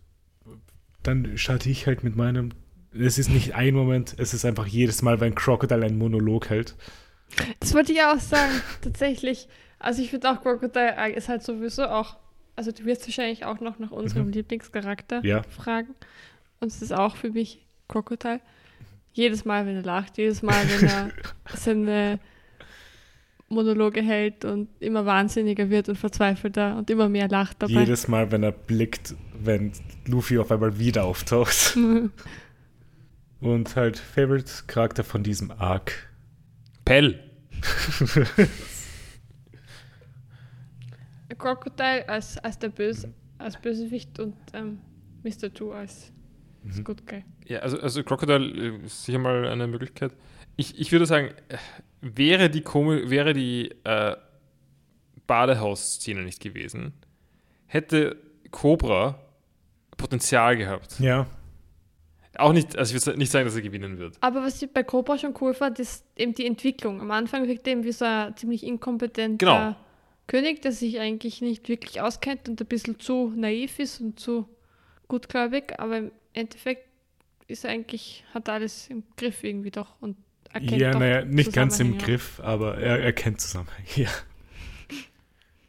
dann starte ich halt mit meinem. Es ist nicht ein Moment, es ist einfach jedes Mal, wenn Crocodile einen Monolog hält. Das wollte ich auch sagen, tatsächlich. Also ich finde auch Crocodile ist halt sowieso auch, also du wirst wahrscheinlich auch noch nach unserem Mhm. Lieblingscharakter Ja. fragen. Und es ist auch für mich Crocodile. Jedes Mal, wenn er lacht, jedes Mal, wenn er seine Monologe hält und immer wahnsinniger wird und verzweifelter und immer mehr lacht dabei. Jedes Mal, wenn er blickt, wenn Luffy auf einmal wieder auftaucht. Und halt Favorite Charakter von diesem Arc. Pell. Crocodile als, als der Böse, als Bösewicht und ähm, Mr. Two als, Mhm. Good Guy. Ja, also, also Crocodile äh, ist sicher mal eine Möglichkeit. Ich, ich würde sagen, wäre die, Komi wäre die äh, Badehaus-Szene nicht gewesen, hätte Cobra Potenzial gehabt. Ja. Auch nicht, also ich würde nicht sagen, dass er gewinnen wird. Aber was ich bei Cobra schon cool fand, ist eben die Entwicklung. Am Anfang wirkt er eben wie so ein ziemlich inkompetenter Genau. König, der sich eigentlich nicht wirklich auskennt und ein bisschen zu naiv ist und zu gutgläubig, aber im Endeffekt ist er eigentlich, hat er alles im Griff irgendwie doch und erkennt Ja, naja, nicht ganz im. Griff, aber er, er kennt Zusammenhänge. Ja.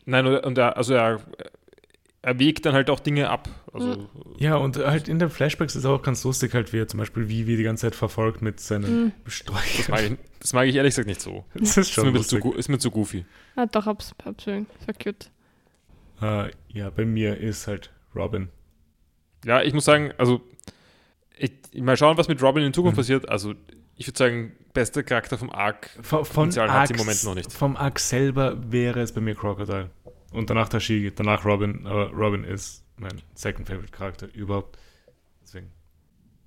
Nein, und und er, also er, er wägt dann halt auch Dinge ab. Also, ja, und halt in den Flashbacks ist auch ganz lustig, halt, wie er zum Beispiel Vivi die ganze Zeit verfolgt mit seinen Mhm. das, mag ich, das mag ich ehrlich gesagt nicht so. Das ist Ist mir, schon ein bisschen zu, ist mir zu goofy. Ah, doch, hab's, hab's. Das war cute. Äh, ja, bei mir ist halt Robin. Ja, ich muss sagen, also ich, mal schauen, was mit Robin in Zukunft Mhm. passiert. Also ich würde sagen, bester Charakter vom Arc. Von, von Potenzial hat sie im Moment noch nicht. Vom Arc selber wäre es bei mir Crocodile. Und danach Tashigi, danach Robin. Aber Robin ist mein second favorite Charakter überhaupt. Deswegen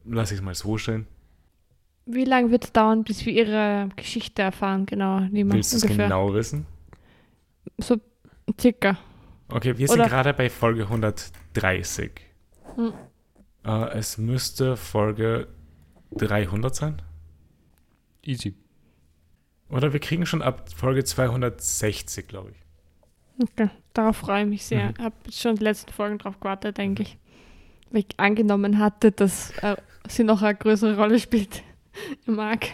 lasse ich es mal so stehen. Wie lange wird es dauern, bis wir ihre Geschichte erfahren, genau? Niemand Willst du es ungefähr. genau wissen? So circa. Okay, wir sind Oder- gerade bei Folge 130. Hm. Äh, es müsste Folge 300 sein. Easy. Oder wir kriegen schon ab Folge 260, glaube ich. Okay, darauf freue ich mich sehr. Mhm. Ich habe schon die letzten Folgen drauf gewartet, denke ich. Weil ich angenommen hatte, dass äh, sie noch eine größere Rolle spielt im Arc.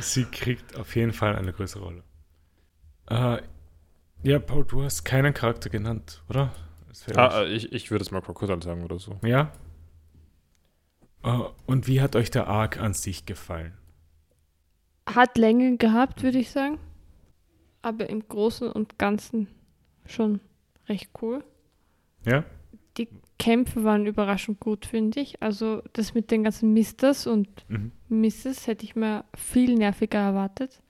Sie kriegt auf jeden Fall eine größere Rolle. Äh, ja, Paul, du hast keinen Charakter genannt, oder? Ah, äh, ich, ich würde es mal Crocodile sagen oder so. Ja? Äh, und wie hat euch der Arc an sich gefallen? Hat Längen gehabt, würde ich sagen. Aber im Großen und Ganzen schon recht cool. Ja? Die Kämpfe waren überraschend gut, finde ich. Also das mit den ganzen Misters und Mhm. Misses hätte ich mir viel nerviger erwartet.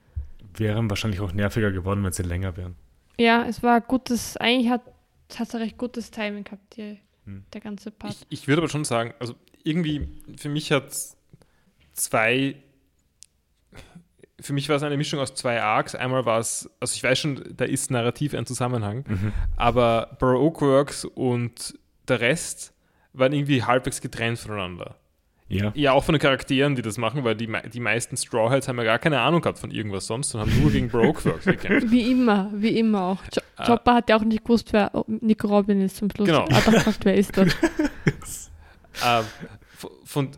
Wären wahrscheinlich auch nerviger geworden, wenn sie länger wären. Ja, es war gutes, eigentlich hat hat er recht gutes Timing gehabt, die, Hm. der ganze Part. Ich, ich würde aber schon sagen, also irgendwie, für mich hat zwei, für mich war es eine Mischung aus zwei Arcs. Einmal war es, also ich weiß schon, da ist narrativ ein Zusammenhang, Mhm. aber Baroque Works und der Rest waren irgendwie halbwegs getrennt voneinander. Ja. Ja, auch von den Charakteren, die das machen, weil die, die meisten Strawheads haben ja gar keine Ahnung gehabt von irgendwas sonst und haben nur gegen Baroque Works gekämpft. Wie immer, wie immer auch. Jo Ah. Chopper hat ja auch nicht gewusst, wer Nick Robin ist zum Schluss. Genau. Er hat auch gefragt, wer ist das? Von, von,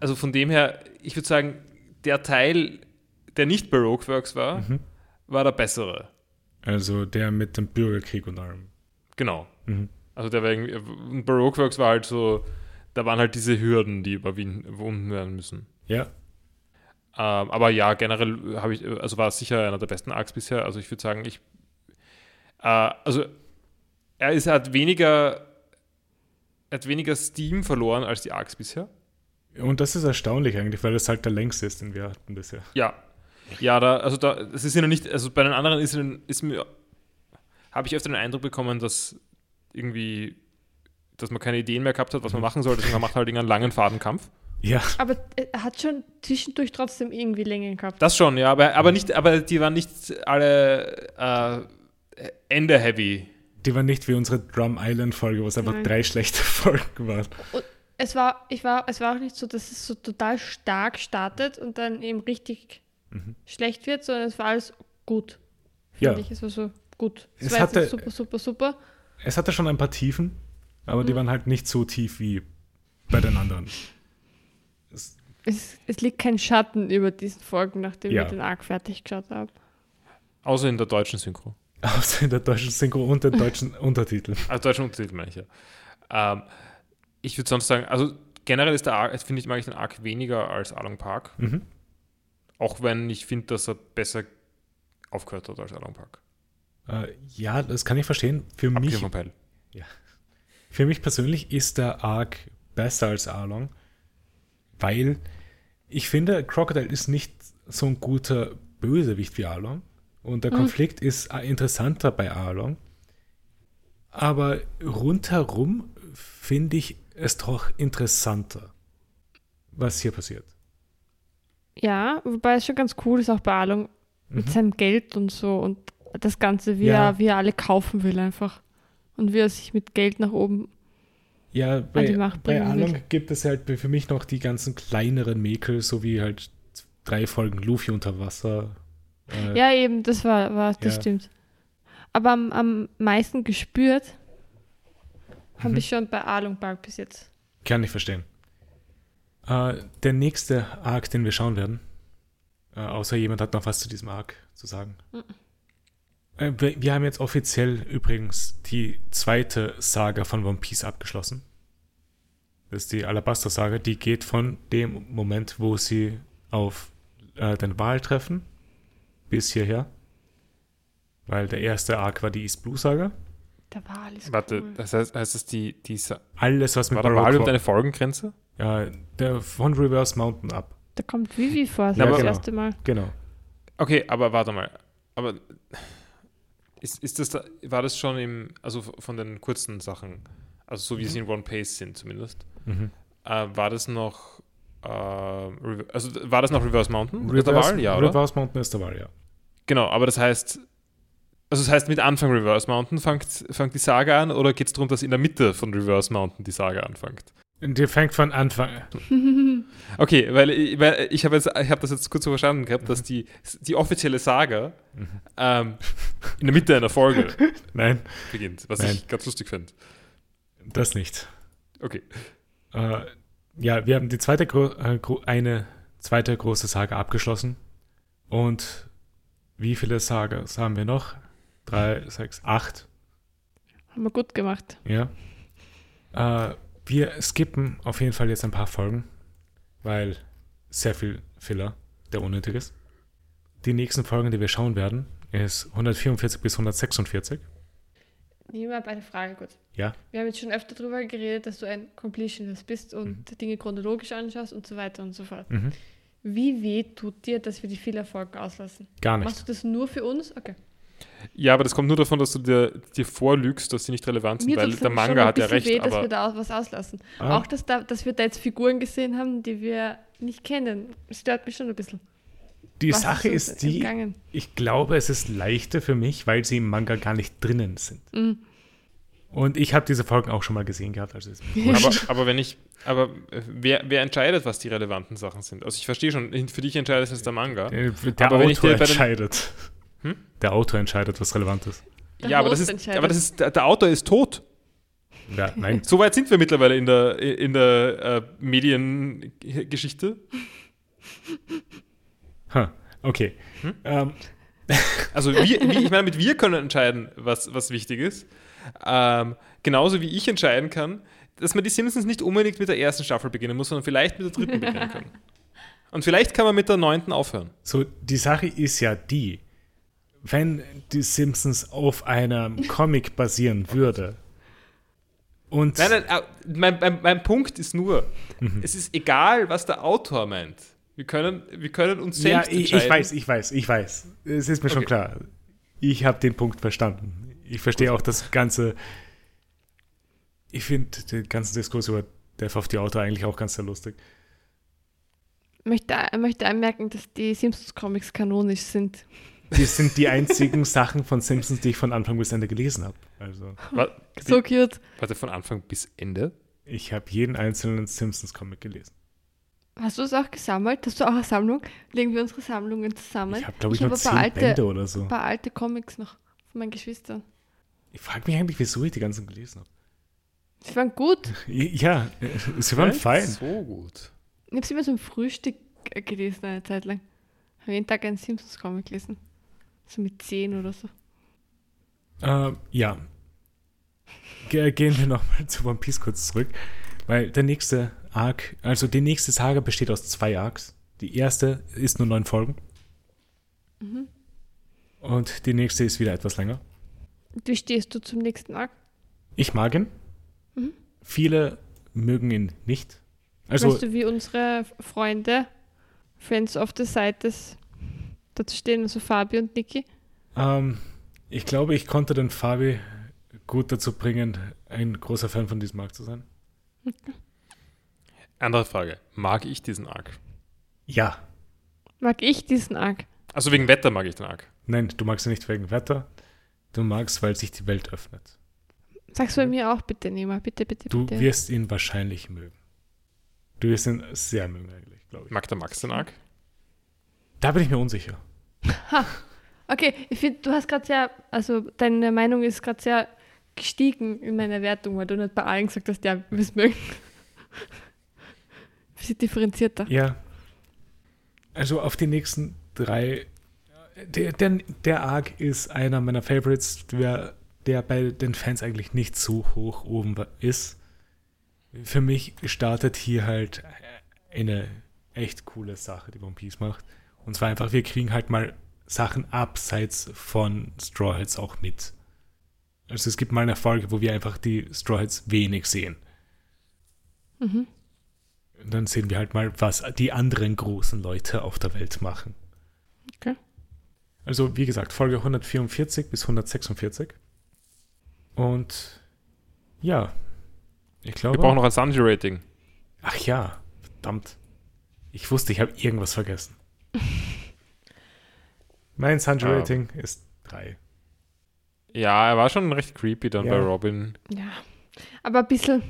also von dem her, ich würde sagen, der Teil, der nicht Baroque Works war, Mhm. war der bessere. Also der mit dem Bürgerkrieg und allem. Genau. Mhm. Also der war irgendwie, und Baroque Works war halt so, da waren halt diese Hürden, die überwunden werden müssen. Ja. Ähm, aber ja, generell habe ich, also war es sicher einer der besten Arcs bisher. Also ich würde sagen, ich, äh, also er ist, er hat weniger, er hat weniger Steam verloren als die Arcs bisher. Und das ist erstaunlich eigentlich, weil es halt der längste ist, den wir hatten bisher. Ja. Ja, da, also da, es ist ja noch nicht, also bei den anderen ist, ist mir, habe ich öfter den Eindruck bekommen, dass irgendwie, dass man keine Ideen mehr gehabt hat, was man machen soll, deswegen macht man halt irgendeinen langen Fadenkampf. Ja. Aber er hat schon zwischendurch trotzdem irgendwie Längen gehabt. Das schon, ja, aber, aber nicht, aber die waren nicht alle äh, Ende-heavy. Die war nicht wie unsere Drum Island Folge, wo es einfach Nein. drei schlechte Folgen waren. Es war, ich war, es war auch nicht so, dass es so total stark startet und dann eben richtig Mhm. schlecht wird, sondern es war alles gut. Ja. Finde ich. Es war so gut. Es, Es war hatte- super, super, super. Es hatte schon ein paar Tiefen, aber die Mhm. waren halt nicht so tief wie bei den anderen. Es, Es, es liegt kein Schatten über diesen Folgen, nachdem Ja. ich den Arc fertig geschaut habe. Außer in der deutschen Synchro. außer in der deutschen Synchro und den deutschen Untertiteln. Also deutschen Untertitel meine ich ja. Ähm, ich würde sonst sagen, also generell ist der Arc, finde ich, mag ich den Arc weniger als Along Park. Mhm. Auch wenn ich finde, dass er besser aufgehört hat als Along Park. Äh, ja, das kann ich verstehen. Für mich, von Pell. für mich persönlich ist der Arc besser als Arlong, weil ich finde, Crocodile ist nicht so ein guter Bösewicht wie Arlong. Und der Mhm. Konflikt ist interessanter bei Arlong. Aber rundherum finde ich es doch interessanter, was hier passiert. Ja, wobei es schon ganz cool ist, auch bei Alung mit Mhm. seinem Geld und so und das Ganze, wie, Ja. er, wie er alle kaufen will einfach. Und wie er sich mit Geld nach oben. Ja, bei, die Macht bei bringen Arlong will. gibt es halt für mich noch die ganzen kleineren Mäkel, so wie halt drei Folgen Luffy unter Wasser. Äh, Ja, eben, das war, war das Ja. stimmt. Aber am, am meisten gespürt habe Mhm. ich schon bei Alung Park bis jetzt. Kann ich verstehen. Äh, der nächste Arc, den wir schauen werden, äh, außer jemand hat noch was zu diesem Arc zu sagen. Mhm. Äh, wir, wir haben jetzt offiziell übrigens die zweite Saga von One Piece abgeschlossen. Das ist die Alabaster-Saga. Die geht von dem Moment, wo sie auf äh, den Wal treffen, bis hierher. Weil der erste Arc war die East Blue Saga. Da war alles Warte, cool. das heißt, heißt das die, die Sa- Alles, was mit war der Wahl überhaupt eine Folgengrenze? Ja, der von Reverse Mountain ab. Da kommt Vivi vor, Ja, das genau. erste Mal. Genau. Okay, aber warte mal. Aber ist, ist das da, war das schon im, also von den kurzen Sachen, also so wie sie in One Pace sind zumindest, Mhm. äh, war das noch, äh, also war das noch Reverse Mountain? Reverse, der Wahl? Ja, oder? Reverse Mountain ist der Wahl, ja. Genau, aber das heißt, also das heißt mit Anfang Reverse Mountain fängt, fängt die Saga an oder geht es darum, dass in der Mitte von Reverse Mountain die Saga anfängt? Die fängt von Anfang Okay, weil, ich- weil ich habe jetzt, ich habe das jetzt kurz so verstanden gehabt, dass die, die offizielle Saga Mhm. ähm, in der Mitte einer Folge Nein, beginnt, was Nein. ich ganz lustig fände. das nicht. Okay. Äh, ja, wir haben die zweite gro äh, eine zweite große Saga abgeschlossen. Und wie viele Sagas haben wir noch? Drei, sechs, acht. Haben wir gut gemacht. Ja. Äh, wir skippen auf jeden Fall jetzt ein paar Folgen, weil sehr viel Filler, der unnötig ist. Die nächsten Folgen, die wir schauen werden, ist 144 bis 146. Nehmen wir eine Frage kurz. Ja. Wir haben jetzt schon öfter darüber geredet, dass du ein Completionist bist und Dinge chronologisch anschaust und so weiter und so fort. Mhm. Wie weh tut dir, dass wir die Fehlerfolgen auslassen? Gar nicht. Machst du das nur für uns? Okay. Ja, aber das kommt nur davon, dass du dir, dir vorlügst, dass sie nicht relevant sind, Mir weil der Manga ein hat ja bisschen recht, weh, dass wir aber da auch was auslassen. Ah. Auch, dass, da, dass wir da jetzt Figuren gesehen haben, die wir nicht kennen. Stört mich schon ein bisschen. Die Was Sache uns ist die, entgangen? ich glaube, es ist leichter für mich, weil sie im Manga gar nicht drinnen sind. Mhm. Und ich habe diese Folgen auch schon mal gesehen gehabt. Also ist aber, aber wenn ich, aber äh, wer, wer entscheidet, was die relevanten Sachen sind? Also ich verstehe schon, für dich entscheidet es der Manga. der der Aber wenn ich Autor dir bei den- entscheidet. Hm? Der Autor entscheidet, was relevant ist. Der ja, aber das ist, aber das ist, der, der Autor ist tot. Ja, nein, So weit sind wir mittlerweile in der, in der äh, Mediengeschichte. ha, okay. Hm? Ähm, Also wir, wir, ich meine, mit wir können entscheiden, was, was wichtig ist. Ähm, genauso wie ich entscheiden kann, dass man die Simpsons nicht unbedingt mit der ersten Staffel beginnen muss, sondern vielleicht mit der dritten beginnen kann. Und vielleicht kann man mit der neunten aufhören. so, die Sache ist ja die, wenn die Simpsons auf einem Comic basieren würde und Nein, nein, äh, mein, mein, mein Punkt ist nur, Mhm. es ist egal, was der Autor meint. Wir können, wir können uns ja, selbst ich, ich entscheiden. weiß, ich weiß, ich weiß. Es ist mir schon Okay. klar. Ich habe den Punkt verstanden. Ich verstehe auch das ganze. Ich finde den ganzen Diskurs über Death of the Autor eigentlich auch ganz sehr lustig. möchte, möchte anmerken, dass die Simpsons-Comics kanonisch sind. Die sind die einzigen Sachen von Simpsons, die ich von Anfang bis Ende gelesen habe. Also, So cute. Warte, von Anfang bis Ende? ich habe jeden einzelnen Simpsons-Comic gelesen. Hast du es auch gesammelt? Hast du auch eine Sammlung? Legen wir unsere Sammlungen zusammen? Ich habe, glaube ich, Ich paar zehn alte- Bände oder so. Ein paar alte Comics noch von meinen Geschwistern. Ich frage mich eigentlich, wieso ich die ganzen gelesen habe. Sie waren gut. Ja, sie waren fein. So gut. Ich habe sie immer zum Frühstück äh, gelesen eine Zeit lang. Habe jeden Tag einen Simpsons-Comic gelesen. So mit 10 oder so. Ähm, ja. Ge gehen wir nochmal zu One Piece kurz zurück. Weil der nächste Arc, also die nächste Saga besteht aus zwei Arcs. Die erste ist nur neun Folgen. Und die nächste ist wieder etwas länger. Wie stehst du zum nächsten Arc? Ich mag ihn. Mhm. Viele mögen ihn nicht. Also, weißt du, wie unsere Freunde, Friends of the Sites, dazu stehen, also Fabi und Niki? ähm, ich glaube, ich konnte den Fabi gut dazu bringen, ein großer Fan von diesem Arc zu sein. Andere Frage. Mag ich diesen Arc? Ja. Mag ich diesen Arc? Also wegen Wetter mag ich den Arc. Nein, du magst ihn nicht wegen Wetter. Du magst, weil sich die Welt öffnet. Sag's bei mir auch bitte, Nima. Bitte, bitte, Du bitte. wirst ihn wahrscheinlich mögen. Du wirst ihn sehr mögen, eigentlich, glaube ich. Mag der Max den Arc? Da bin ich mir unsicher. Okay, ich finde, du hast gerade sehr, also deine Meinung ist gerade sehr gestiegen in meiner Wertung, weil du nicht bei allen gesagt hast, ja, wir es mögen. Bisschen differenzierter. Ja. Also auf die nächsten drei. Der, der, der Arc ist einer meiner Favorites, der, der bei den Fans eigentlich nicht so hoch oben ist. Für mich startet hier halt eine echt coole Sache, die One Piece macht. Und zwar einfach, wir kriegen halt mal Sachen abseits von Straw Hats auch mit. Also es gibt mal eine Folge, wo wir einfach die Straw Hats wenig sehen. Mhm. Und dann sehen wir halt mal, was die anderen großen Leute auf der Welt machen. Okay. Also, wie gesagt, Folge 144 bis 146. Und ja, ich glaube. Wir brauchen noch ein Sanji-Rating. Ach ja, verdammt. Ich wusste, ich habe irgendwas vergessen. mein Sanji-Rating ist 3. Ja, er war schon recht creepy dann Ja. bei Robin. Ja. Aber ein bisschen,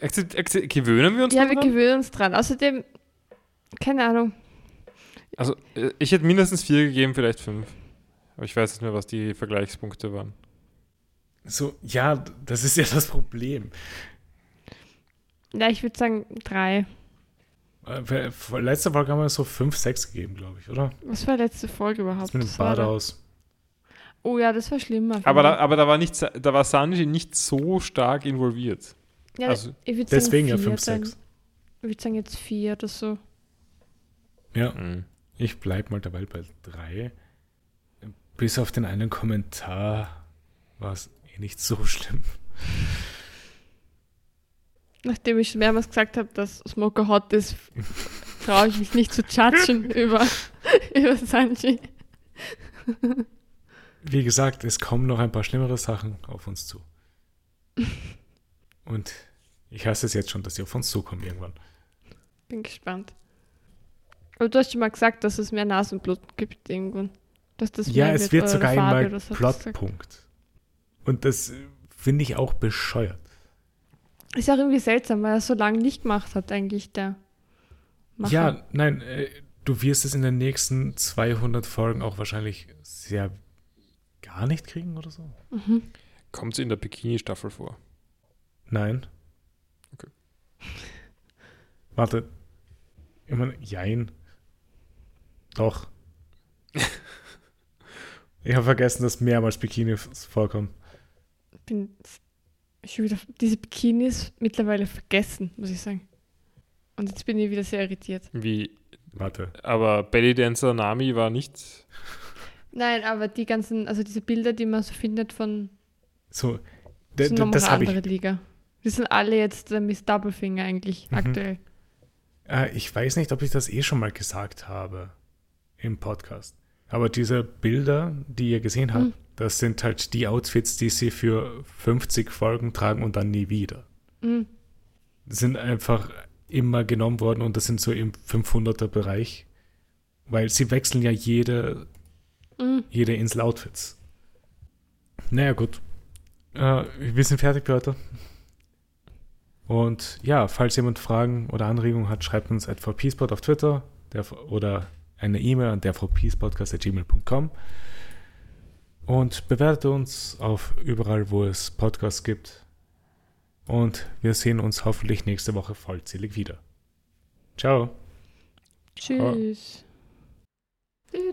akzept, gewöhnen wir uns ja, wir gewöhnen uns dran. Außerdem, keine Ahnung, Also, äh, ich hätte mindestens vier gegeben, vielleicht fünf. Aber ich weiß nicht mehr, was die Vergleichspunkte waren. So, ja, das ist ja das Problem. Ja, ich würde sagen drei. Äh, Letzte Folge haben wir so 5, 6 gegeben, glaube ich, oder? Was war letzte Folge überhaupt? Das mit dem Badaus. Oh ja, das war schlimmer. Aber da, aber da war nicht, da war Sanji nicht so stark involviert. ja, also Deswegen ja sagen 5, vier, dann- 6. Ich würde sagen jetzt vier oder so. Ja, Mhm. ich bleib mal dabei bei 3. Bis auf den einen Kommentar war es eh nicht so schlimm. Nachdem ich schon mehrmals gesagt habe, dass Smoker hot ist, traue ich mich nicht zu judgen über, über Sanji. Wie gesagt, es kommen noch ein paar schlimmere Sachen auf uns zu. Und ich hasse es jetzt schon, dass sie auf uns zukommen irgendwann. Bin gespannt. Aber du hast schon mal gesagt, dass es mehr Nasenblut gibt irgendwann. Dass das ja, es wird oder sogar einmal. Plotpunkt. Und das finde ich auch bescheuert. Ist auch irgendwie seltsam, weil er so lange nicht gemacht hat, eigentlich der Macher. Ja, nein, äh, du wirst es in den nächsten 200 Folgen auch wahrscheinlich sehr gar nicht kriegen oder so. Mhm. Kommt sie in der Bikini-Staffel vor? Nein. Okay. Warte. Ich meine, jein. Doch. ich habe vergessen, dass mehrmals Bikinis vorkommen. Bin schon wieder diese Bikinis mittlerweile vergessen, muss ich sagen. Und jetzt bin ich wieder sehr irritiert. Wie, Warte. aber Belly Dancer Nami war nicht. Nein, aber die ganzen, also diese Bilder, die man so findet von So, d- sind d- nochmal das eine habe ich. andere Liga. Die sind alle jetzt äh, Miss Doublefinger eigentlich Mhm. aktuell. Äh, ich weiß nicht, ob ich das eh schon mal gesagt habe im Podcast. Aber diese Bilder, die ihr gesehen habt, Mhm. Das sind halt die Outfits, die sie für 50 Folgen tragen und dann nie wieder. Mhm. Sind einfach immer genommen worden und das sind so im 500er Bereich. Weil sie wechseln ja jede, Mhm. jede Insel Outfits. Naja, gut. Äh, wir sind fertig für heute. Und ja, falls jemand Fragen oder Anregungen hat, schreibt uns at vpspot auf Twitter der, oder eine E-Mail an der vpspodcast.gmail.com und bewertet uns auf überall, wo es Podcasts gibt. Und wir sehen uns hoffentlich nächste Woche vollzählig wieder. Ciao. Tschüss. Du,